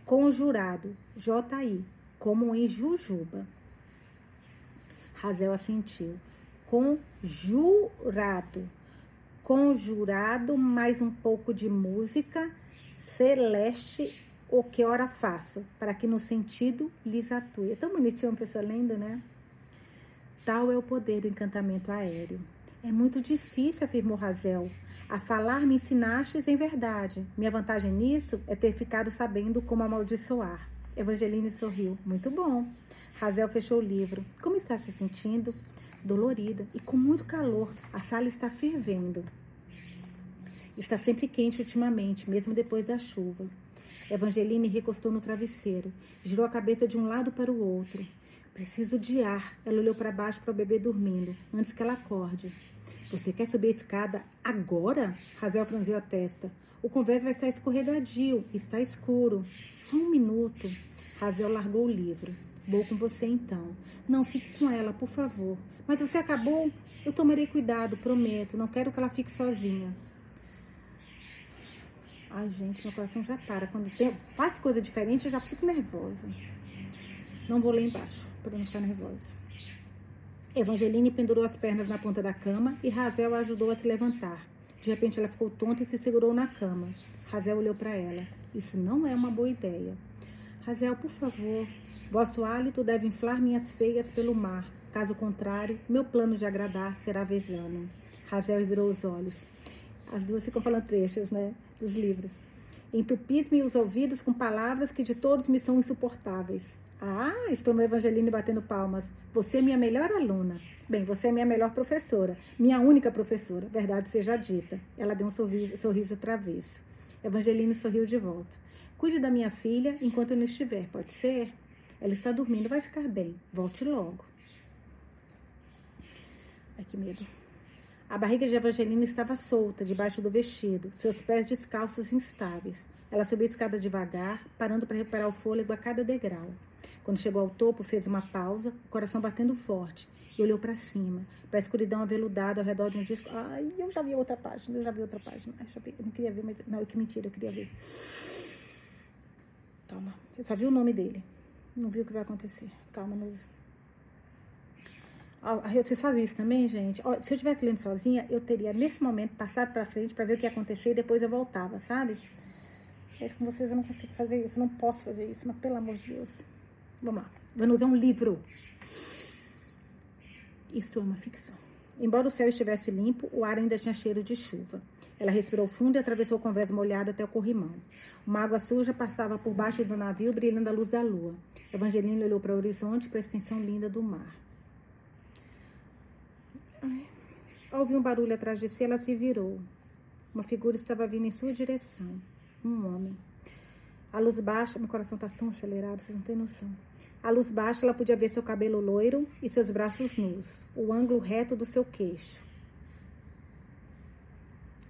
Speaker 1: Conjurado, J.I., como em Jujuba. Razel assentiu. Conjurado. Conjurado, mais um pouco de música celeste o que ora faço, para que no sentido lhes atue. É tão bonitinho uma pessoa lendo, né? Tal é o poder do encantamento aéreo. É muito difícil, afirmou Razel. A falar me ensinastes em verdade. Minha vantagem nisso é ter ficado sabendo como amaldiçoar. Evangeline sorriu. Muito bom. Razel fechou o livro. Como está se sentindo? Dolorida e com muito calor. A sala está fervendo. Está sempre quente ultimamente, mesmo depois da chuva. Evangeline recostou no travesseiro, girou a cabeça de um lado para o outro. Preciso de ar. Ela olhou para baixo para o bebê dormindo, antes que ela acorde. Você quer subir a escada agora? Razel franziu a testa. O convés vai estar escorregadio, está escuro. Só um minuto. Razel largou o livro. Vou com você então. Não, fique com ela, por favor. Mas você acabou? Eu tomarei cuidado, prometo. Não quero que ela fique sozinha. Ai, gente, meu coração já para. Quando tem, faz coisa diferente, eu já fico nervosa. Não vou ler embaixo, para não ficar nervosa. Evangeline pendurou as pernas na ponta da cama e Razel a ajudou a se levantar. De repente, ela ficou tonta e se segurou na cama. Razel olhou para ela. Isso não é uma boa ideia. Razel, por favor. Vosso hálito deve inflar minhas feias pelo mar. Caso contrário, meu plano de agradar será vezano. Razel virou os olhos. As duas ficam falando trechos, né? Dos livros. Entupis-me os ouvidos com palavras que de todos me são insuportáveis. Ah, exclamou Evangeline batendo palmas. Você é minha melhor aluna. Bem, você é minha melhor professora. Minha única professora, verdade seja dita. Ela deu um sorriso, sorriso travesso. Evangeline sorriu de volta. Cuide da minha filha enquanto eu não estiver, pode ser? Ela está dormindo, vai ficar bem. Volte logo. Ai, que medo. A barriga de Evangelina estava solta debaixo do vestido, seus pés descalços instáveis. Ela subiu a escada devagar, parando para recuperar o fôlego a cada degrau. Quando chegou ao topo, fez uma pausa, o coração batendo forte, e olhou para cima, para a escuridão aveludada ao redor de um disco. Ai, eu já vi outra página, eu já vi outra página. Ai, eu não queria ver, mas. Não, que mentira, eu queria ver. Calma, eu só vi o nome dele. Não vi o que vai acontecer. Calma, Nusa. Vocês fazem isso também, gente? Se eu estivesse lendo sozinha, eu teria, nesse momento, passado para frente para ver o que ia acontecer e depois eu voltava, sabe? Mas com vocês eu não consigo fazer isso, não posso fazer isso, mas pelo amor de Deus. Vamos lá. Vamos é um livro. Isto é uma ficção. Embora o céu estivesse limpo, o ar ainda tinha cheiro de chuva. Ela respirou fundo e atravessou o convés molhado até o corrimão. Uma água suja passava por baixo do navio, brilhando à luz da lua. Evangelina olhou para o horizonte, para a extensão linda do mar. Ao ouvir um barulho atrás de si, ela se virou. Uma figura estava vindo em sua direção. Um homem. A luz baixa, meu coração está tão acelerado, vocês não têm noção. A luz baixa, ela podia ver seu cabelo loiro e seus braços nus, o ângulo reto do seu queixo.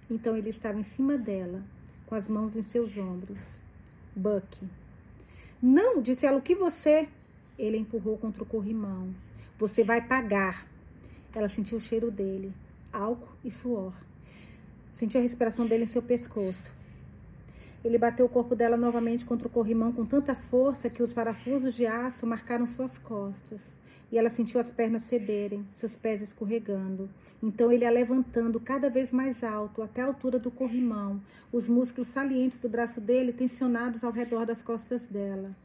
Speaker 1: Então ele estava em cima dela, com as mãos em seus ombros. Buck. Não, disse ela, o que você? Ele empurrou contra o corrimão. Você vai pagar. Ela sentiu o cheiro dele, álcool e suor. Sentiu a respiração dele em seu pescoço. Ele bateu o corpo dela novamente contra o corrimão com tanta força que os parafusos de aço marcaram suas costas. E ela sentiu as pernas cederem, seus pés escorregando. Então ele a levantando cada vez mais alto, até a altura do corrimão, os músculos salientes do braço dele tensionados ao redor das costas dela.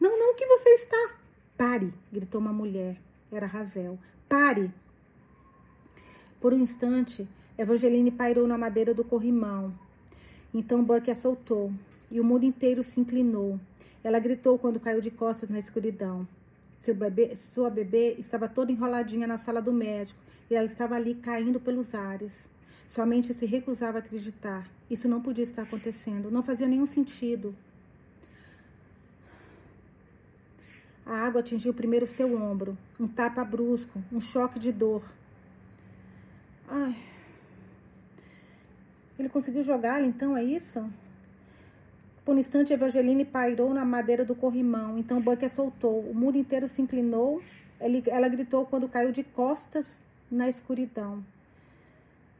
Speaker 1: Não, não, que você está? Pare, gritou uma mulher. Era Razel. Pare! Por um instante, Evangeline pairou na madeira do corrimão. Então Buck a soltou, e o mundo inteiro se inclinou. Ela gritou quando caiu de costas na escuridão. Bebê, sua bebê estava toda enroladinha na sala do médico e ela estava ali caindo pelos ares. Sua mente se recusava a acreditar. Isso não podia estar acontecendo, não fazia nenhum sentido. A água atingiu primeiro seu ombro, um tapa brusco, um choque de dor. Ai. Ele conseguiu jogá-la, então, é isso? Por um instante, Evangeline pairou na madeira do corrimão. Então, Buck a soltou. O mundo inteiro se inclinou. Ele, ela gritou quando caiu de costas na escuridão.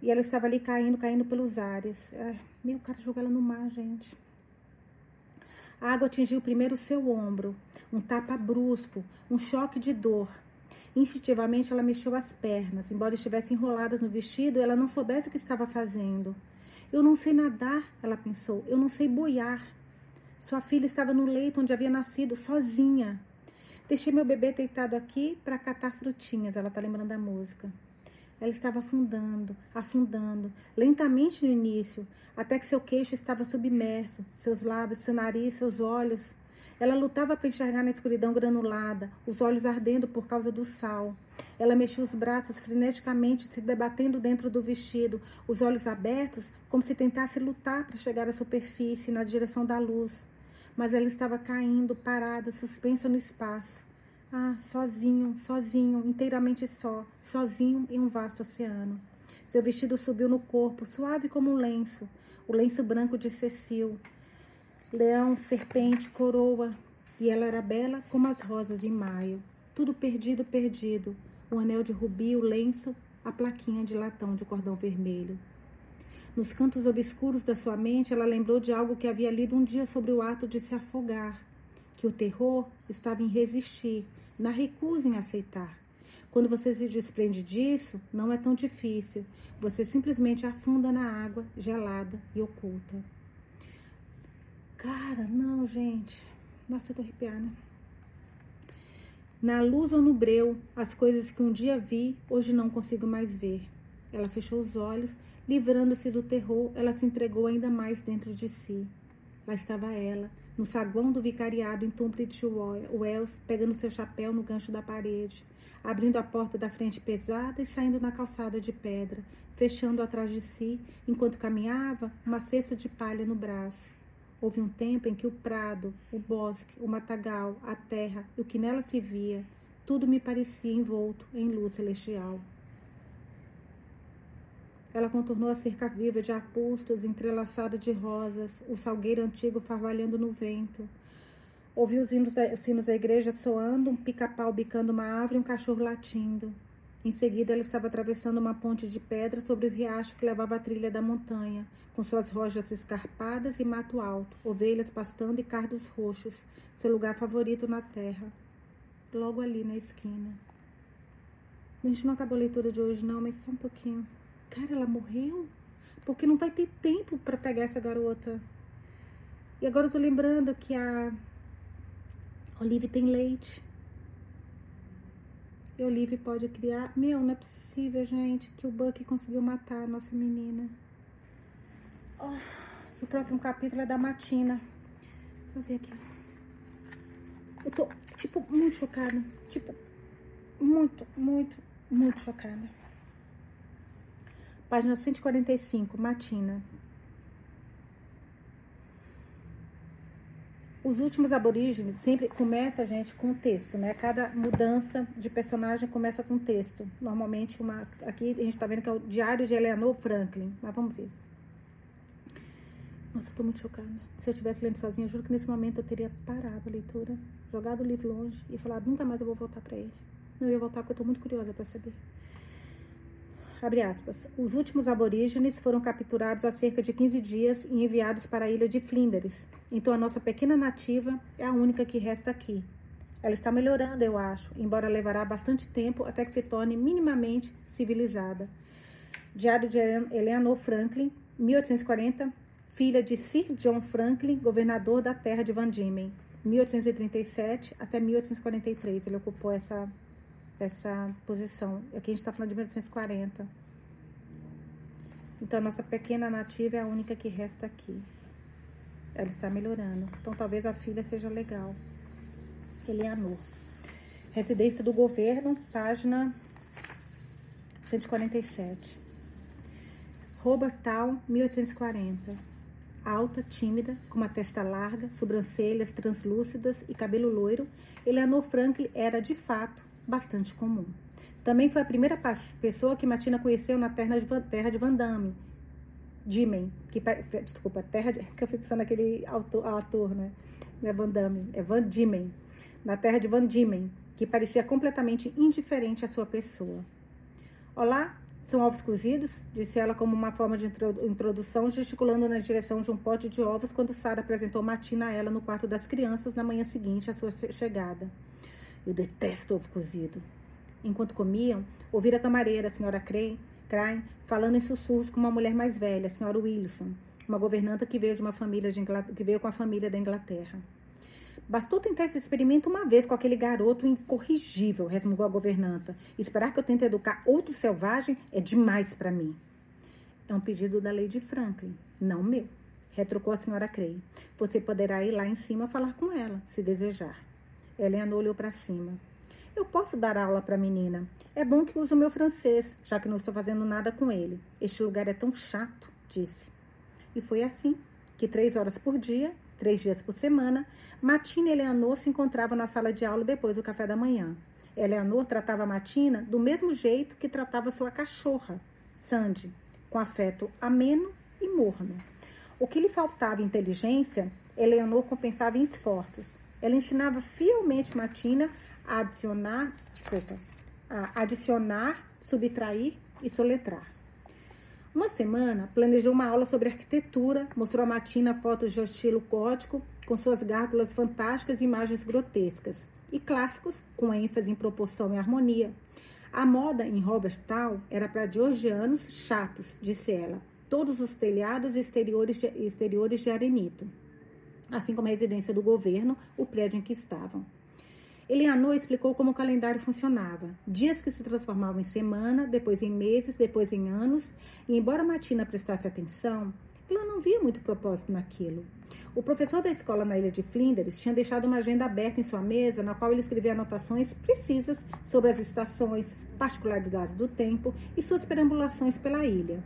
Speaker 1: E ela estava ali caindo, caindo pelos ares. Ai, meu, cara jogou ela no mar, gente. A água atingiu primeiro o seu ombro. Um tapa brusco, um choque de dor. Instintivamente ela mexeu as pernas, embora estivesse enroladas no vestido, ela não soubesse o que estava fazendo. Eu não sei nadar, ela pensou. Eu não sei boiar. Sua filha estava no leito onde havia nascido, sozinha. Deixei meu bebê deitado aqui para catar frutinhas. Ela está lembrando da música. Ela estava afundando, afundando, lentamente no início, até que seu queixo estava submerso, seus lábios, seu nariz, seus olhos ela lutava para enxergar na escuridão granulada, os olhos ardendo por causa do sal. Ela mexia os braços freneticamente, se debatendo dentro do vestido, os olhos abertos, como se tentasse lutar para chegar à superfície, na direção da luz. Mas ela estava caindo, parada, suspensa no espaço. Ah, sozinho, sozinho, inteiramente só, sozinho em um vasto oceano. Seu vestido subiu no corpo, suave como um lenço, o lenço branco de Cecil, leão, serpente, coroa, e ela era bela como as rosas em maio. Tudo perdido, perdido. O anel de rubi, o lenço, a plaquinha de latão de cordão vermelho. Nos cantos obscuros da sua mente, ela lembrou de algo que havia lido um dia sobre o ato de se afogar, que o terror estava em resistir, na recusa em aceitar. Quando você se desprende disso, não é tão difícil. Você simplesmente afunda na água gelada e oculta. Cara, não, gente. Nossa, eu tô arrepiada. Na luz ou no breu, as coisas que um dia vi, hoje não consigo mais ver. Ela fechou os olhos, livrando-se do terror, ela se entregou ainda mais dentro de si. Lá estava ela, no saguão do vicariado em Tunbridge Wells, pegando seu chapéu no gancho da parede, abrindo a porta da frente pesada e saindo na calçada de pedra, fechando atrás de si, enquanto caminhava, uma cesta de palha no braço. Houve um tempo em que o prado, o bosque, o matagal, a terra e o que nela se via, tudo me parecia envolto em luz celestial. Ela contornou a cerca viva de arbustos entrelaçada de rosas, o salgueiro antigo farvalhando no vento. Ouviu os, da, os sinos da igreja soando, um pica-pau bicando uma árvore e um cachorro latindo. Em seguida, ela estava atravessando uma ponte de pedra sobre o riacho que levava à trilha da montanha, com suas rochas escarpadas e mato alto, ovelhas pastando e cardos roxos, seu lugar favorito na terra. Logo ali na esquina. A gente não acabou a leitura de hoje, não, mas só um pouquinho. Cara, ela morreu? Porque não vai ter tempo para pegar essa garota. E agora eu tô lembrando que a Olive tem leite. E a Olive pode criar. Meu, não é possível, gente, que o Buck conseguiu matar a nossa menina. Oh, o próximo capítulo é da Matina. Deixa eu ver aqui. Eu tô, tipo, muito chocada. Tipo, muito, muito, muito chocada. Página 145, Matina. Os últimos aborígenes sempre começa, gente, com texto, né? Cada mudança de personagem começa com texto. Normalmente, uma, aqui a gente tá vendo que é o Diário de Eleanor Franklin, mas vamos ver. Nossa, eu tô muito chocada. Se eu estivesse lendo sozinha, juro que nesse momento eu teria parado a leitura, jogado o livro longe e falado, nunca mais eu vou voltar para ele. Não ia voltar porque eu tô muito curiosa para saber aspas, os últimos aborígenes foram capturados há cerca de 15 dias e enviados para a ilha de Flinders. Então a nossa pequena nativa é a única que resta aqui. Ela está melhorando, eu acho, embora levará bastante tempo até que se torne minimamente civilizada. Diário de Eleanor Franklin, 1840, filha de Sir John Franklin, governador da terra de Van Diemen, 1837 até 1843. Ele ocupou essa essa posição. Aqui a gente está falando de 1840. Então, a nossa pequena nativa é a única que resta aqui. Ela está melhorando. Então, talvez a filha seja legal. Eleanor. Residência do governo, página 147. Robert Town, 1840. Alta, tímida, com uma testa larga, sobrancelhas translúcidas e cabelo loiro, Eleanor Franklin era, de fato, bastante comum. Também foi a primeira pessoa que Matina conheceu na terra de, terra de Van Damme, Dimen, que desculpa, terra de, que eu fico pensando naquele autor, ator, né? Não é Van Damme, é Van Diemen, na terra de Van Diemen, que parecia completamente indiferente à sua pessoa. Olá, são ovos cozidos? Disse ela como uma forma de introdução, gesticulando na direção de um pote de ovos quando Sara apresentou Matina a ela no quarto das crianças na manhã seguinte à sua chegada. Eu detesto ovo cozido. Enquanto comiam, ouvira a camareira, a senhora Crane, falando em sussurros com uma mulher mais velha, a senhora Wilson, uma governanta que veio de uma família de que veio com a família da Inglaterra. Bastou tentar esse experimento uma vez com aquele garoto incorrigível, resmungou a governanta. Esperar que eu tente educar outro selvagem é demais para mim. É um pedido da Lady Franklin, não meu, retrucou a senhora Cray. Você poderá ir lá em cima falar com ela, se desejar. Helena olhou para cima. Eu posso dar aula para a menina. É bom que use o meu francês, já que não estou fazendo nada com ele. Este lugar é tão chato, disse. E foi assim que três horas por dia, três dias por semana, Matina e Eleanor se encontravam na sala de aula depois do café da manhã. Eleanor tratava Matina do mesmo jeito que tratava sua cachorra, Sandy, com afeto ameno e morno. O que lhe faltava inteligência, Eleanor compensava em esforços. Ela ensinava fielmente Matina a adicionar, desculpa, a adicionar, subtrair e soletrar. Uma semana, planejou uma aula sobre arquitetura, mostrou a Matina fotos de estilo gótico, com suas gárgulas fantásticas e imagens grotescas, e clássicos, com ênfase em proporção e harmonia. A moda em Robert Town era para georgianos chatos, disse ela, todos os telhados exteriores de, exteriores de arenito assim como a residência do governo, o prédio em que estavam. Eleanor explicou como o calendário funcionava. Dias que se transformavam em semana, depois em meses, depois em anos, e embora Matina prestasse atenção, ela não via muito propósito naquilo. O professor da escola na ilha de Flinders tinha deixado uma agenda aberta em sua mesa, na qual ele escrevia anotações precisas sobre as estações, particularidades do tempo e suas perambulações pela ilha.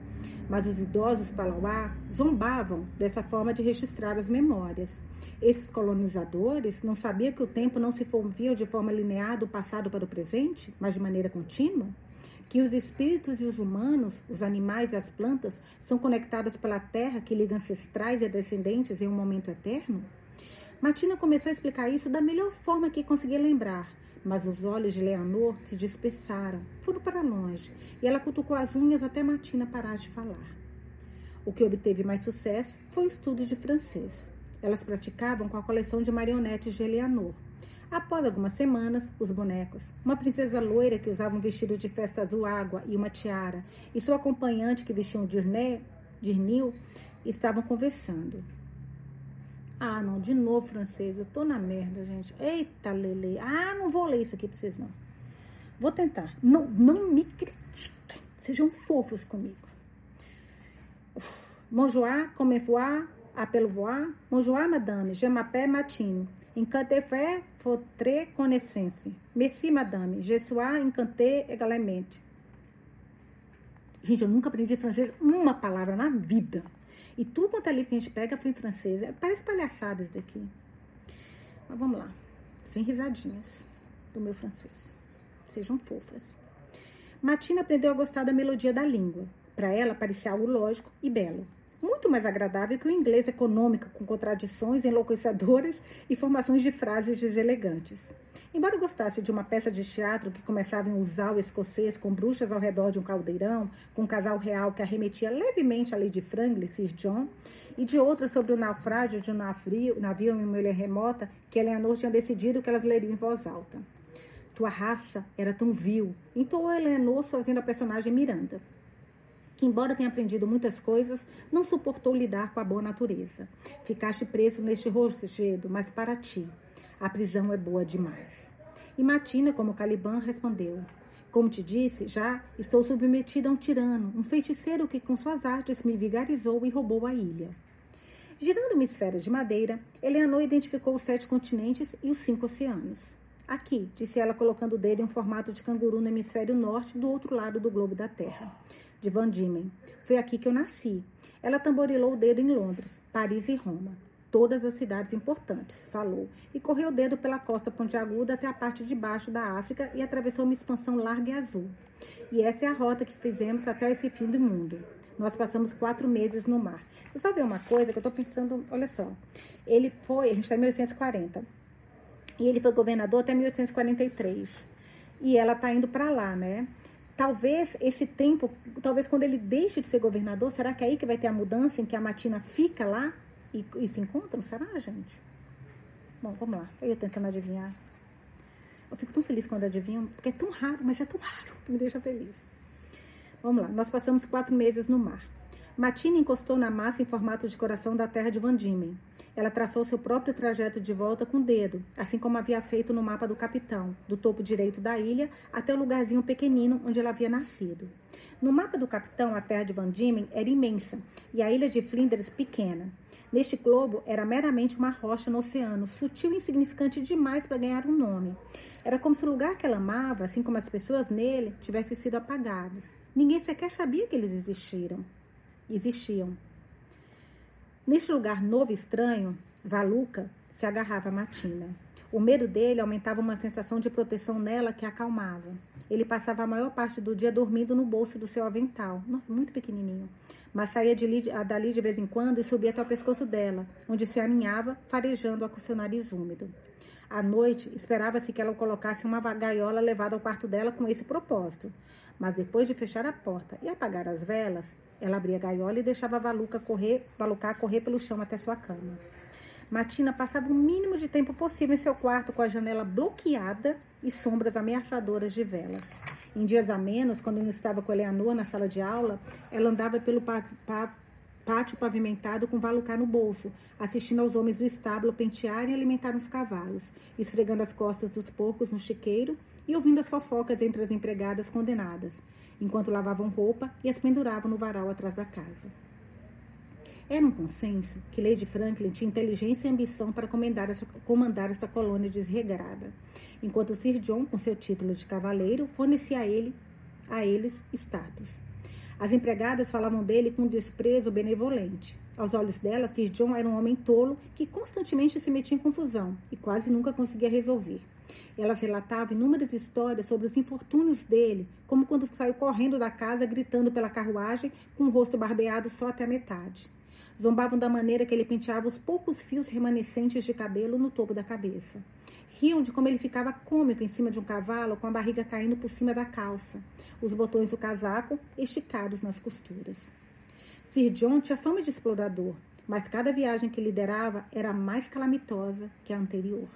Speaker 1: Mas os idosos Palauá zombavam dessa forma de registrar as memórias. Esses colonizadores não sabiam que o tempo não se movia de forma linear do passado para o presente, mas de maneira contínua? Que os espíritos e os humanos, os animais e as plantas são conectadas pela terra que liga ancestrais e descendentes em um momento eterno? Martina começou a explicar isso da melhor forma que conseguia lembrar, mas os olhos de Leonor se dispersaram, foram para longe, e ela cutucou as unhas até Martina parar de falar. O que obteve mais sucesso foi o estudo de francês. Elas praticavam com a coleção de marionetes de Eleanor. Após algumas semanas, os bonecos, uma princesa loira que usava um vestido de festa azul água e uma tiara, e sua acompanhante que vestia um dirnil, estavam conversando. Ah, não, de novo francês. Eu tô na merda, gente. Eita, Lele. Ah, não vou ler isso aqui pra vocês, não. Vou tentar. Não, não me critiquem. Sejam fofos comigo. Bonjour, comment voir, appelle voir. Bonjour, madame, je m'appelle Matine. Encanté fait votre connaissance. Merci, madame. Je suis encanté également. Gente, eu nunca aprendi francês uma palavra na vida. E tudo quanto é livro que a gente pega foi em francês. É, parece palhaçada isso daqui. Mas vamos lá. Sem risadinhas do meu francês. Sejam fofas. Matina aprendeu a gostar da melodia da língua. Para ela, parecia algo lógico e belo. Muito mais agradável que o inglês econômico, com contradições enlouquecedoras e formações de frases deselegantes. Embora gostasse de uma peça de teatro que começava em usar o escocês com bruxas ao redor de um caldeirão, com um casal real que arremetia levemente a Lady Franklin, Sir John, e de outra sobre o naufrágio de um navio, navio em uma ilha remota, que Eleanor tinha decidido que elas leriam em voz alta. Tua raça era tão vil, entoou Eleanor fazendo a personagem Miranda que, embora tenha aprendido muitas coisas, não suportou lidar com a boa natureza. Ficaste preso neste rochedo, mas para ti, a prisão é boa demais. E Matina, como Caliban, respondeu: Como te disse, já estou submetida a um tirano, um feiticeiro que com suas artes me vigarizou e roubou a ilha. Girando uma esfera de madeira, Eleanor identificou os sete continentes e os cinco oceanos. Aqui, disse ela, colocando o dedo em um formato de canguru no hemisfério norte, do outro lado do globo da Terra. De Van Diemen. Foi aqui que eu nasci. Ela tamborilou o dedo em Londres, Paris e Roma todas as cidades importantes, falou, e correu o dedo pela costa pontiaguda até a parte de baixo da África e atravessou uma expansão larga e azul. E essa é a rota que fizemos até esse fim do mundo. Nós passamos quatro meses no mar. Você só ver uma coisa que eu tô pensando, olha só. Ele foi, a gente está em 1840, e ele foi governador até 1843. E ela tá indo para lá, né? Talvez esse tempo, talvez quando ele deixe de ser governador, será que é aí que vai ter a mudança em que a Matina fica lá? e, e se encontram? Será, gente? Bom, vamos lá. Eu ia tentando adivinhar. Eu fico tão feliz quando adivinham, porque é tão raro, mas é tão raro que me deixa feliz. Vamos lá. Nós passamos quatro meses no mar. Matina encostou na massa em formato de coração da terra de Van Diemen. Ela traçou seu próprio trajeto de volta com o dedo, assim como havia feito no mapa do capitão, do topo direito da ilha até o lugarzinho pequenino onde ela havia nascido. No mapa do capitão, a terra de Van Diemen era imensa e a ilha de Flinders pequena. Neste globo era meramente uma rocha no oceano, sutil e insignificante demais para ganhar um nome. Era como se o lugar que ela amava, assim como as pessoas nele, tivessem sido apagados. Ninguém sequer sabia que eles existiram. Existiam. Neste lugar novo e estranho, Valuca se agarrava a Matina. O medo dele aumentava uma sensação de proteção nela que a acalmava. Ele passava a maior parte do dia dormindo no bolso do seu avental. Nossa, muito pequenininho mas saía de, dali de vez em quando e subia até o pescoço dela, onde se aninhava, farejando-a com seu nariz úmido. À noite, esperava-se que ela colocasse uma gaiola levada ao quarto dela com esse propósito. Mas depois de fechar a porta e apagar as velas, ela abria a gaiola e deixava Valuca correr, Valuca correr pelo chão até sua cama. Matina passava o mínimo de tempo possível em seu quarto com a janela bloqueada e sombras ameaçadoras de velas. Em dias a menos, quando não estava com Eleanor na sala de aula, ela andava pelo pátio pavimentado com valucar no bolso, assistindo aos homens do estábulo pentearem e alimentar os cavalos, esfregando as costas dos porcos no chiqueiro e ouvindo as fofocas entre as empregadas condenadas, enquanto lavavam roupa e as penduravam no varal atrás da casa. Era um consenso que Lady Franklin tinha inteligência e ambição para comandar essa, comandar essa colônia desregrada, enquanto Sir John, com seu título de cavaleiro, fornecia a, ele, a eles status. As empregadas falavam dele com desprezo benevolente. Aos olhos dela, Sir John era um homem tolo que constantemente se metia em confusão e quase nunca conseguia resolver. Elas relatavam inúmeras histórias sobre os infortúnios dele, como quando saiu correndo da casa gritando pela carruagem com o rosto barbeado só até a metade. Zombavam da maneira que ele penteava os poucos fios remanescentes de cabelo no topo da cabeça. Riam de como ele ficava cômico em cima de um cavalo com a barriga caindo por cima da calça, os botões do casaco esticados nas costuras. Sir John tinha fama de explorador, mas cada viagem que liderava era mais calamitosa que a anterior.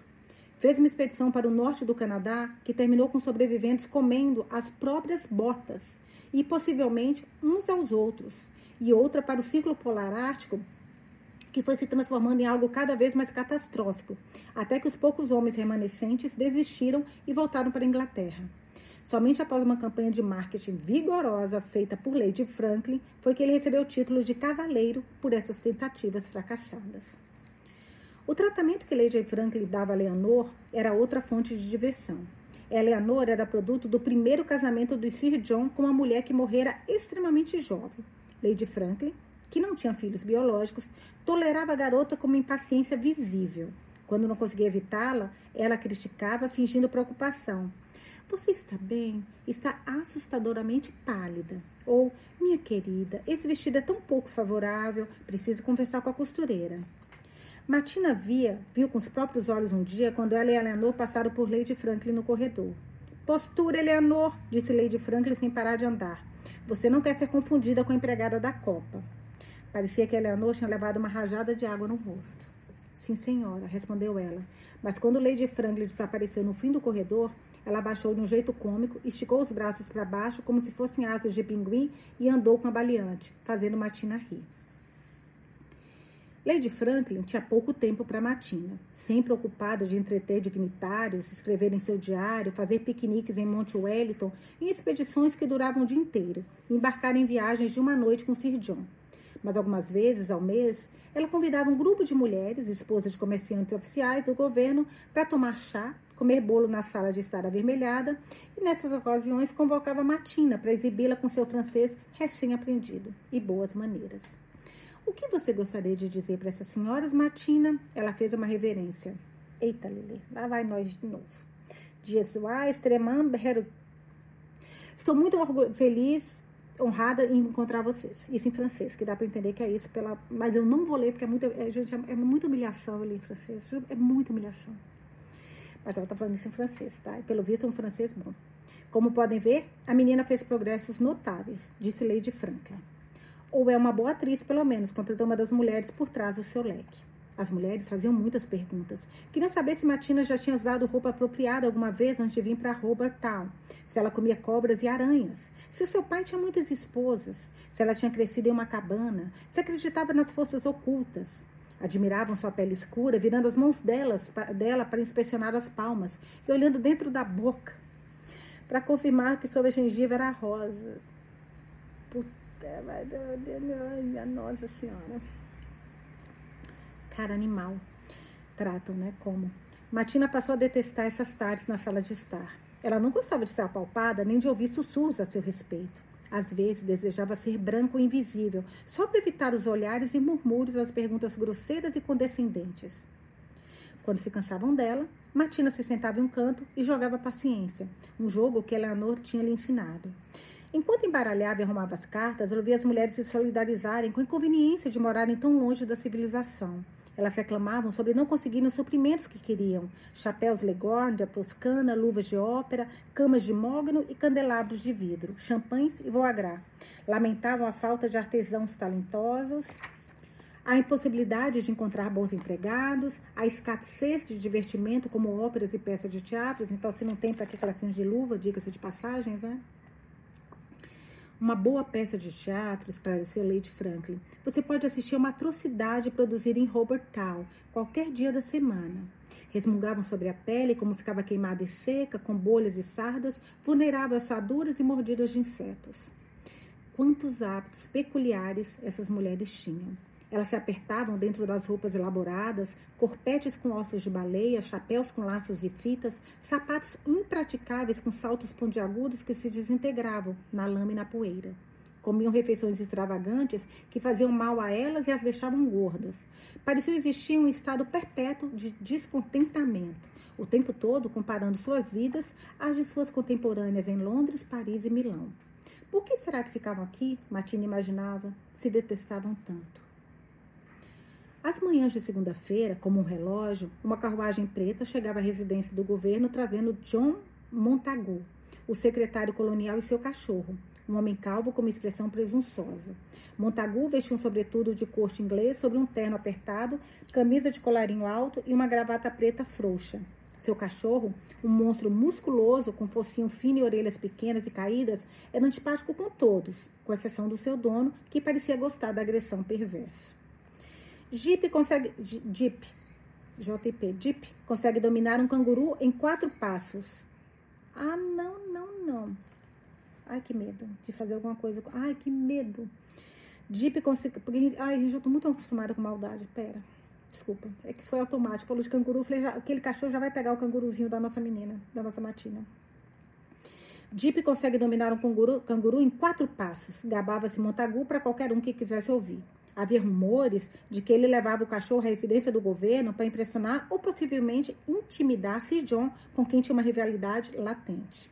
Speaker 1: Fez uma expedição para o norte do Canadá que terminou com sobreviventes comendo as próprias botas e possivelmente uns aos outros, e outra para o Círculo Polar Ártico que foi se transformando em algo cada vez mais catastrófico, até que os poucos homens remanescentes desistiram e voltaram para a Inglaterra. Somente após uma campanha de marketing vigorosa feita por Lady Franklin foi que ele recebeu o título de cavaleiro por essas tentativas fracassadas. O tratamento que Lady Franklin dava a Leonor era outra fonte de diversão. Eleanor era produto do primeiro casamento de Sir John com uma mulher que morrera extremamente jovem. Lady Franklin que não tinha filhos biológicos, tolerava a garota com uma impaciência visível. Quando não conseguia evitá-la, ela criticava, fingindo preocupação. Você está bem? Está assustadoramente pálida. Ou, minha querida, esse vestido é tão pouco favorável, preciso conversar com a costureira. Matina via, viu com os próprios olhos um dia, quando ela e Eleanor passaram por Lady Franklin no corredor. Postura, Eleanor, disse Lady Franklin sem parar de andar. Você não quer ser confundida com a empregada da copa. Parecia que Eleanor tinha levado uma rajada de água no rosto. Sim, senhora, respondeu ela. Mas quando Lady Franklin desapareceu no fim do corredor, ela abaixou de um jeito cômico, esticou os braços para baixo como se fossem asas de pinguim e andou com a baleante, fazendo Matina rir. Lady Franklin tinha pouco tempo para Matina, sempre ocupada de entreter dignitários, escrever em seu diário, fazer piqueniques em Monte Wellington e expedições que duravam o dia inteiro, embarcar em viagens de uma noite com Sir John mas algumas vezes ao mês, ela convidava um grupo de mulheres, esposas de comerciantes oficiais do governo, para tomar chá, comer bolo na sala de estar avermelhada e nessas ocasiões convocava Matina para exibi-la com seu francês recém-aprendido e boas maneiras. O que você gostaria de dizer para essas senhoras, Matina? Ela fez uma reverência. Eita, Lili, lá vai nós de novo. Jesuá, extremamente. Estou muito feliz honrada em encontrar vocês. Isso em francês, que dá para entender que é isso pela. Mas eu não vou ler porque é muita, é, gente, é, muita humilhação ler em francês. É muita humilhação. Mas ela tá falando isso em francês, tá? E pelo visto é um francês bom. Como podem ver, a menina fez progressos notáveis, disse Lady Franklin. Ou é uma boa atriz, pelo menos, completou uma das mulheres por trás do seu leque. As mulheres faziam muitas perguntas. Queriam saber se Matina já tinha usado roupa apropriada alguma vez antes de vir para Robert Town, se ela comia cobras e aranhas, se seu pai tinha muitas esposas, se ela tinha crescido em uma cabana, se acreditava nas forças ocultas. Admiravam sua pele escura, virando as mãos delas, dela para inspecionar as palmas e olhando dentro da boca para confirmar que sua gengiva era rosa. Puta, minha Nossa Senhora. Cara animal. Tratam, né? Como. Matina passou a detestar essas tardes na sala de estar. Ela não gostava de ser apalpada nem de ouvir sussurros a seu respeito. Às vezes desejava ser branco e invisível, só para evitar os olhares e murmúrios das perguntas grosseiras e condescendentes. Quando se cansavam dela, Martina se sentava em um canto e jogava paciência, um jogo que Eleanor tinha lhe ensinado. Enquanto embaralhava e arrumava as cartas, ela via as mulheres se solidarizarem com a inconveniência de morarem tão longe da civilização. Elas reclamavam sobre não conseguirem os suprimentos que queriam: chapéus Legorn, da Toscana, luvas de ópera, camas de mogno e candelabros de vidro, champanhes e voie gras. Lamentavam a falta de artesãos talentosos, a impossibilidade de encontrar bons empregados, a escassez de divertimento como óperas e peças de teatro. Então, se não tem para que aquela de luva, diga-se de passagens, né? Uma boa peça de teatro, esclareceu Lady Franklin. Você pode assistir a uma atrocidade produzida em Robert Town, qualquer dia da semana. Resmungavam sobre a pele, como ficava queimada e seca, com bolhas e sardas, vulnerável a assaduras e mordidas de insetos. Quantos hábitos peculiares essas mulheres tinham! Elas se apertavam dentro das roupas elaboradas, corpetes com ossos de baleia, chapéus com laços e fitas, sapatos impraticáveis com saltos pontiagudos que se desintegravam na lama e na poeira. Comiam refeições extravagantes que faziam mal a elas e as deixavam gordas. Parecia existir um estado perpétuo de descontentamento, o tempo todo comparando suas vidas às de suas contemporâneas em Londres, Paris e Milão. Por que será que ficavam aqui? Matina imaginava, se detestavam tanto. Às manhãs de segunda-feira, como um relógio, uma carruagem preta chegava à residência do governo trazendo John Montagu, o secretário colonial e seu cachorro, um homem calvo com uma expressão presunçosa. Montagu vestia um sobretudo de corte inglês sobre um terno apertado, camisa de colarinho alto e uma gravata preta frouxa. Seu cachorro, um monstro musculoso com focinho fino e orelhas pequenas e caídas, era antipático com todos, com exceção do seu dono, que parecia gostar da agressão perversa. Jeep consegue. Jeep. JP. Jeep consegue dominar um canguru em quatro passos. Ah, não, não, não. Ai, que medo de fazer alguma coisa. Ai, que medo. Jeep consegue. Porque, ai, gente, eu tô muito acostumada com maldade. Pera. Desculpa. É que foi automático. Falou de canguru. Falei, já, aquele cachorro já vai pegar o canguruzinho da nossa menina, da nossa matina. Jeep consegue dominar um canguru, canguru em quatro passos. Gabava-se Montagu para qualquer um que quisesse ouvir. Havia rumores de que ele levava o cachorro à residência do governo para impressionar ou possivelmente intimidar Sir John, com quem tinha uma rivalidade latente.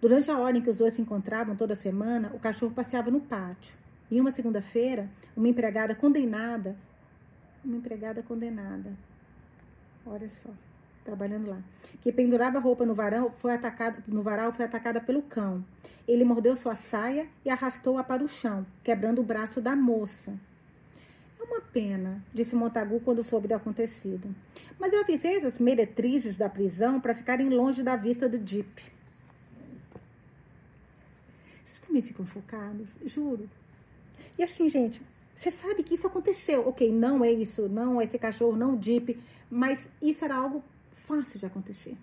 Speaker 1: Durante a hora em que os dois se encontravam toda semana, o cachorro passeava no pátio. Em uma segunda-feira, uma empregada condenada, uma empregada condenada, olha só, trabalhando lá, que pendurava roupa no varal, foi atacada, no varal foi atacada pelo cão. Ele mordeu sua saia e arrastou-a para o chão, quebrando o braço da moça. É uma pena, disse Montagu quando soube do acontecido. Mas eu avisei as meretrizes da prisão para ficarem longe da vista do Jeep. Vocês também ficam focados, juro. E assim, gente, você sabe que isso aconteceu. Ok, não é isso, não é esse cachorro, não o Jeep, mas isso era algo fácil de acontecer.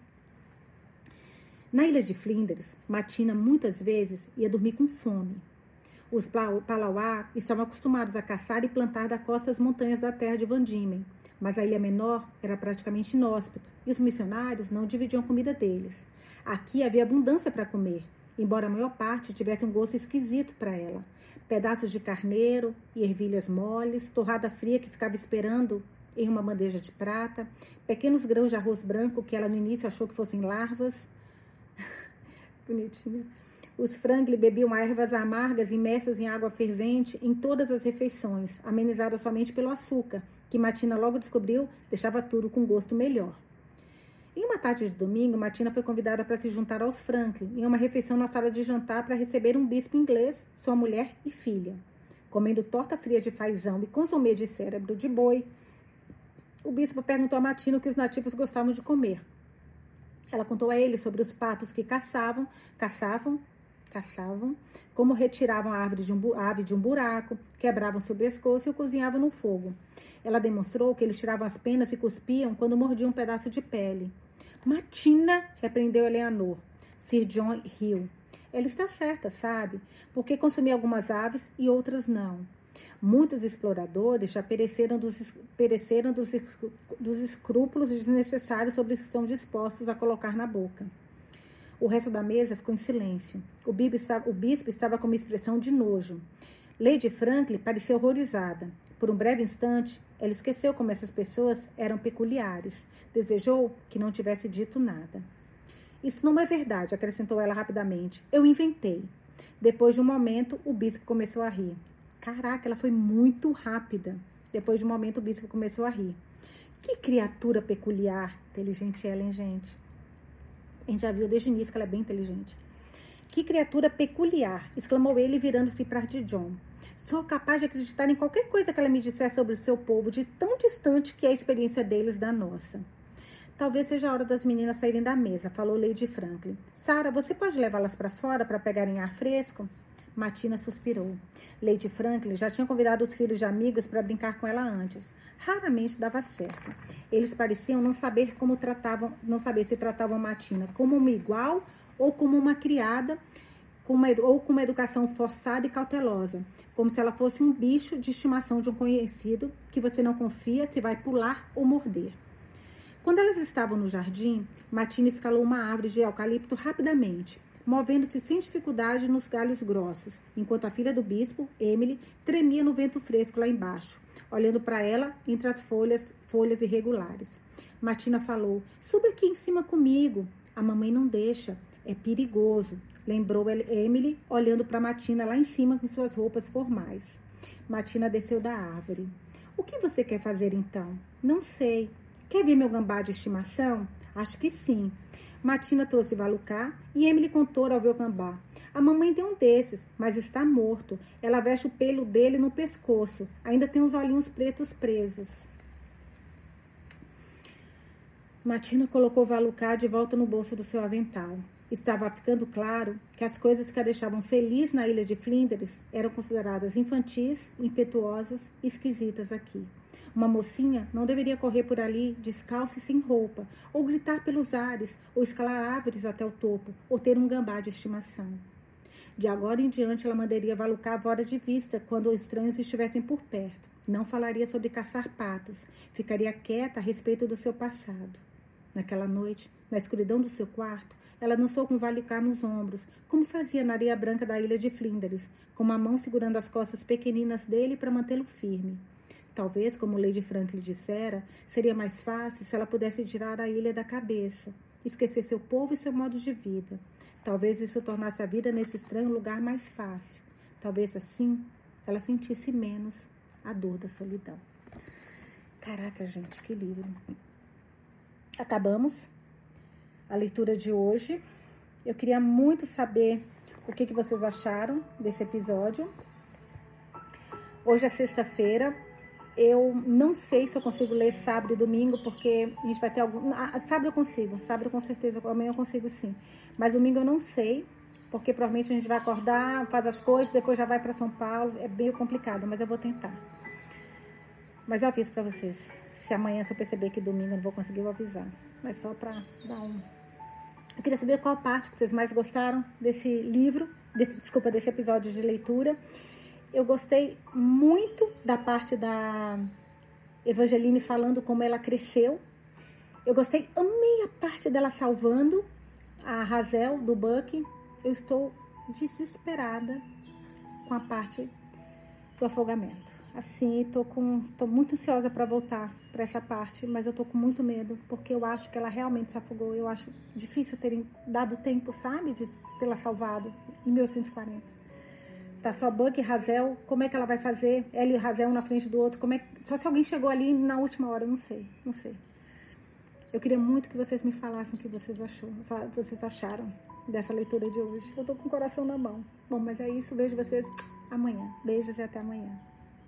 Speaker 1: Na ilha de Flinders, Matina muitas vezes ia dormir com fome. Os Palauá estavam acostumados a caçar e plantar da costa as montanhas da terra de Van Diemen, mas a ilha menor era praticamente inóspita e os missionários não dividiam a comida deles. Aqui havia abundância para comer, embora a maior parte tivesse um gosto esquisito para ela. Pedaços de carneiro e ervilhas moles, torrada fria que ficava esperando em uma bandeja de prata, pequenos grãos de arroz branco que ela no início achou que fossem larvas, Bonitinho. Os Franklin bebiam ervas amargas imersas em água fervente em todas as refeições, amenizadas somente pelo açúcar, que Matina logo descobriu deixava tudo com gosto melhor. Em uma tarde de domingo, Matina foi convidada para se juntar aos Franklin em uma refeição na sala de jantar para receber um bispo inglês, sua mulher e filha. Comendo torta fria de fazão e consomê de cérebro de boi, o bispo perguntou a Matina o que os nativos gostavam de comer. Ela contou a ele sobre os patos que caçavam, caçavam, caçavam, como retiravam a árvore de um, ave de um buraco, quebravam seu pescoço e o cozinhavam no fogo. Ela demonstrou que eles tiravam as penas e cuspiam quando mordiam um pedaço de pele. Matina, repreendeu Eleanor. Sir John riu. Ela está certa, sabe? Porque consumia algumas aves e outras não. Muitos exploradores já pereceram dos, pereceram dos, dos escrúpulos desnecessários sobre que estão dispostos a colocar na boca. O resto da mesa ficou em silêncio. O bispo, o bispo estava com uma expressão de nojo. Lady Franklin parecia horrorizada. Por um breve instante, ela esqueceu como essas pessoas eram peculiares. Desejou que não tivesse dito nada. Isso não é verdade, acrescentou ela rapidamente. Eu inventei. Depois de um momento, o bispo começou a rir. Caraca, ela foi muito rápida. Depois de um momento, o bispo começou a rir. Que criatura peculiar. Inteligente ela, hein, gente? A gente já viu desde o início que ela é bem inteligente. Que criatura peculiar! exclamou ele, virando-se para de John. Sou capaz de acreditar em qualquer coisa que ela me disser sobre o seu povo, de tão distante que é a experiência deles da nossa. Talvez seja a hora das meninas saírem da mesa, falou Lady Franklin. Sara, você pode levá-las para fora para pegarem ar fresco? Matina suspirou. Lady Franklin já tinha convidado os filhos de amigos para brincar com ela antes. Raramente dava certo. Eles pareciam não saber como tratavam, não saber se tratavam Matina como uma igual ou como uma criada, com uma, ou com uma educação forçada e cautelosa, como se ela fosse um bicho de estimação de um conhecido que você não confia se vai pular ou morder. Quando elas estavam no jardim, Matina escalou uma árvore de eucalipto rapidamente, movendo-se sem dificuldade nos galhos grossos, enquanto a filha do bispo, Emily, tremia no vento fresco lá embaixo, olhando para ela entre as folhas, folhas irregulares. Matina falou: Suba aqui em cima comigo. A mamãe não deixa. É perigoso, lembrou Emily, olhando para Matina lá em cima com suas roupas formais. Matina desceu da árvore. O que você quer fazer então? Não sei. Quer ver meu gambá de estimação? Acho que sim. Matina trouxe Valucá e Emily contou ao gambá. A mamãe tem um desses, mas está morto. Ela veste o pelo dele no pescoço. Ainda tem os olhinhos pretos presos. Matina colocou Valucá de volta no bolso do seu avental. Estava ficando claro que as coisas que a deixavam feliz na ilha de Flinders eram consideradas infantis, impetuosas e esquisitas aqui. Uma mocinha não deveria correr por ali descalça e sem roupa, ou gritar pelos ares, ou escalar árvores até o topo, ou ter um gambá de estimação. De agora em diante, ela mandaria valucar fora de vista quando estranhos estivessem por perto. Não falaria sobre caçar patos, ficaria quieta a respeito do seu passado. Naquela noite, na escuridão do seu quarto, ela dançou com Valicá nos ombros, como fazia na areia branca da ilha de Flinders, com uma mão segurando as costas pequeninas dele para mantê-lo firme. Talvez, como Lady Franklin dissera, seria mais fácil se ela pudesse tirar a ilha da cabeça, esquecer seu povo e seu modo de vida. Talvez isso tornasse a vida nesse estranho lugar mais fácil. Talvez assim ela sentisse menos a dor da solidão. Caraca, gente, que livro. Acabamos a leitura de hoje. Eu queria muito saber o que, que vocês acharam desse episódio. Hoje é sexta-feira. Eu não sei se eu consigo ler sábado e domingo, porque a gente vai ter algum. Ah, sábado eu consigo, sábado com certeza, amanhã eu consigo sim. Mas domingo eu não sei, porque provavelmente a gente vai acordar, faz as coisas, depois já vai para São Paulo. É meio complicado, mas eu vou tentar. Mas eu aviso para vocês. Se amanhã, se eu perceber que domingo eu não vou conseguir, eu vou avisar. Mas só para dar um eu queria saber qual parte que vocês mais gostaram desse livro, desse, desculpa, desse episódio de leitura. Eu gostei muito da parte da Evangeline falando como ela cresceu. Eu gostei, amei a parte dela salvando a Razel do Buck. Eu estou desesperada com a parte do afogamento assim, tô com tô muito ansiosa para voltar para essa parte, mas eu tô com muito medo, porque eu acho que ela realmente se afogou. Eu acho difícil terem dado tempo, sabe, de tê-la salvado em 1840. Tá só Buck e Razel, como é que ela vai fazer? Ela e Razel um na frente do outro, como é só se alguém chegou ali na última hora, não sei, não sei. Eu queria muito que vocês me falassem o que vocês achou, vocês acharam dessa leitura de hoje. Eu tô com o coração na mão. Bom, mas é isso, vejo vocês amanhã. Beijos e até amanhã.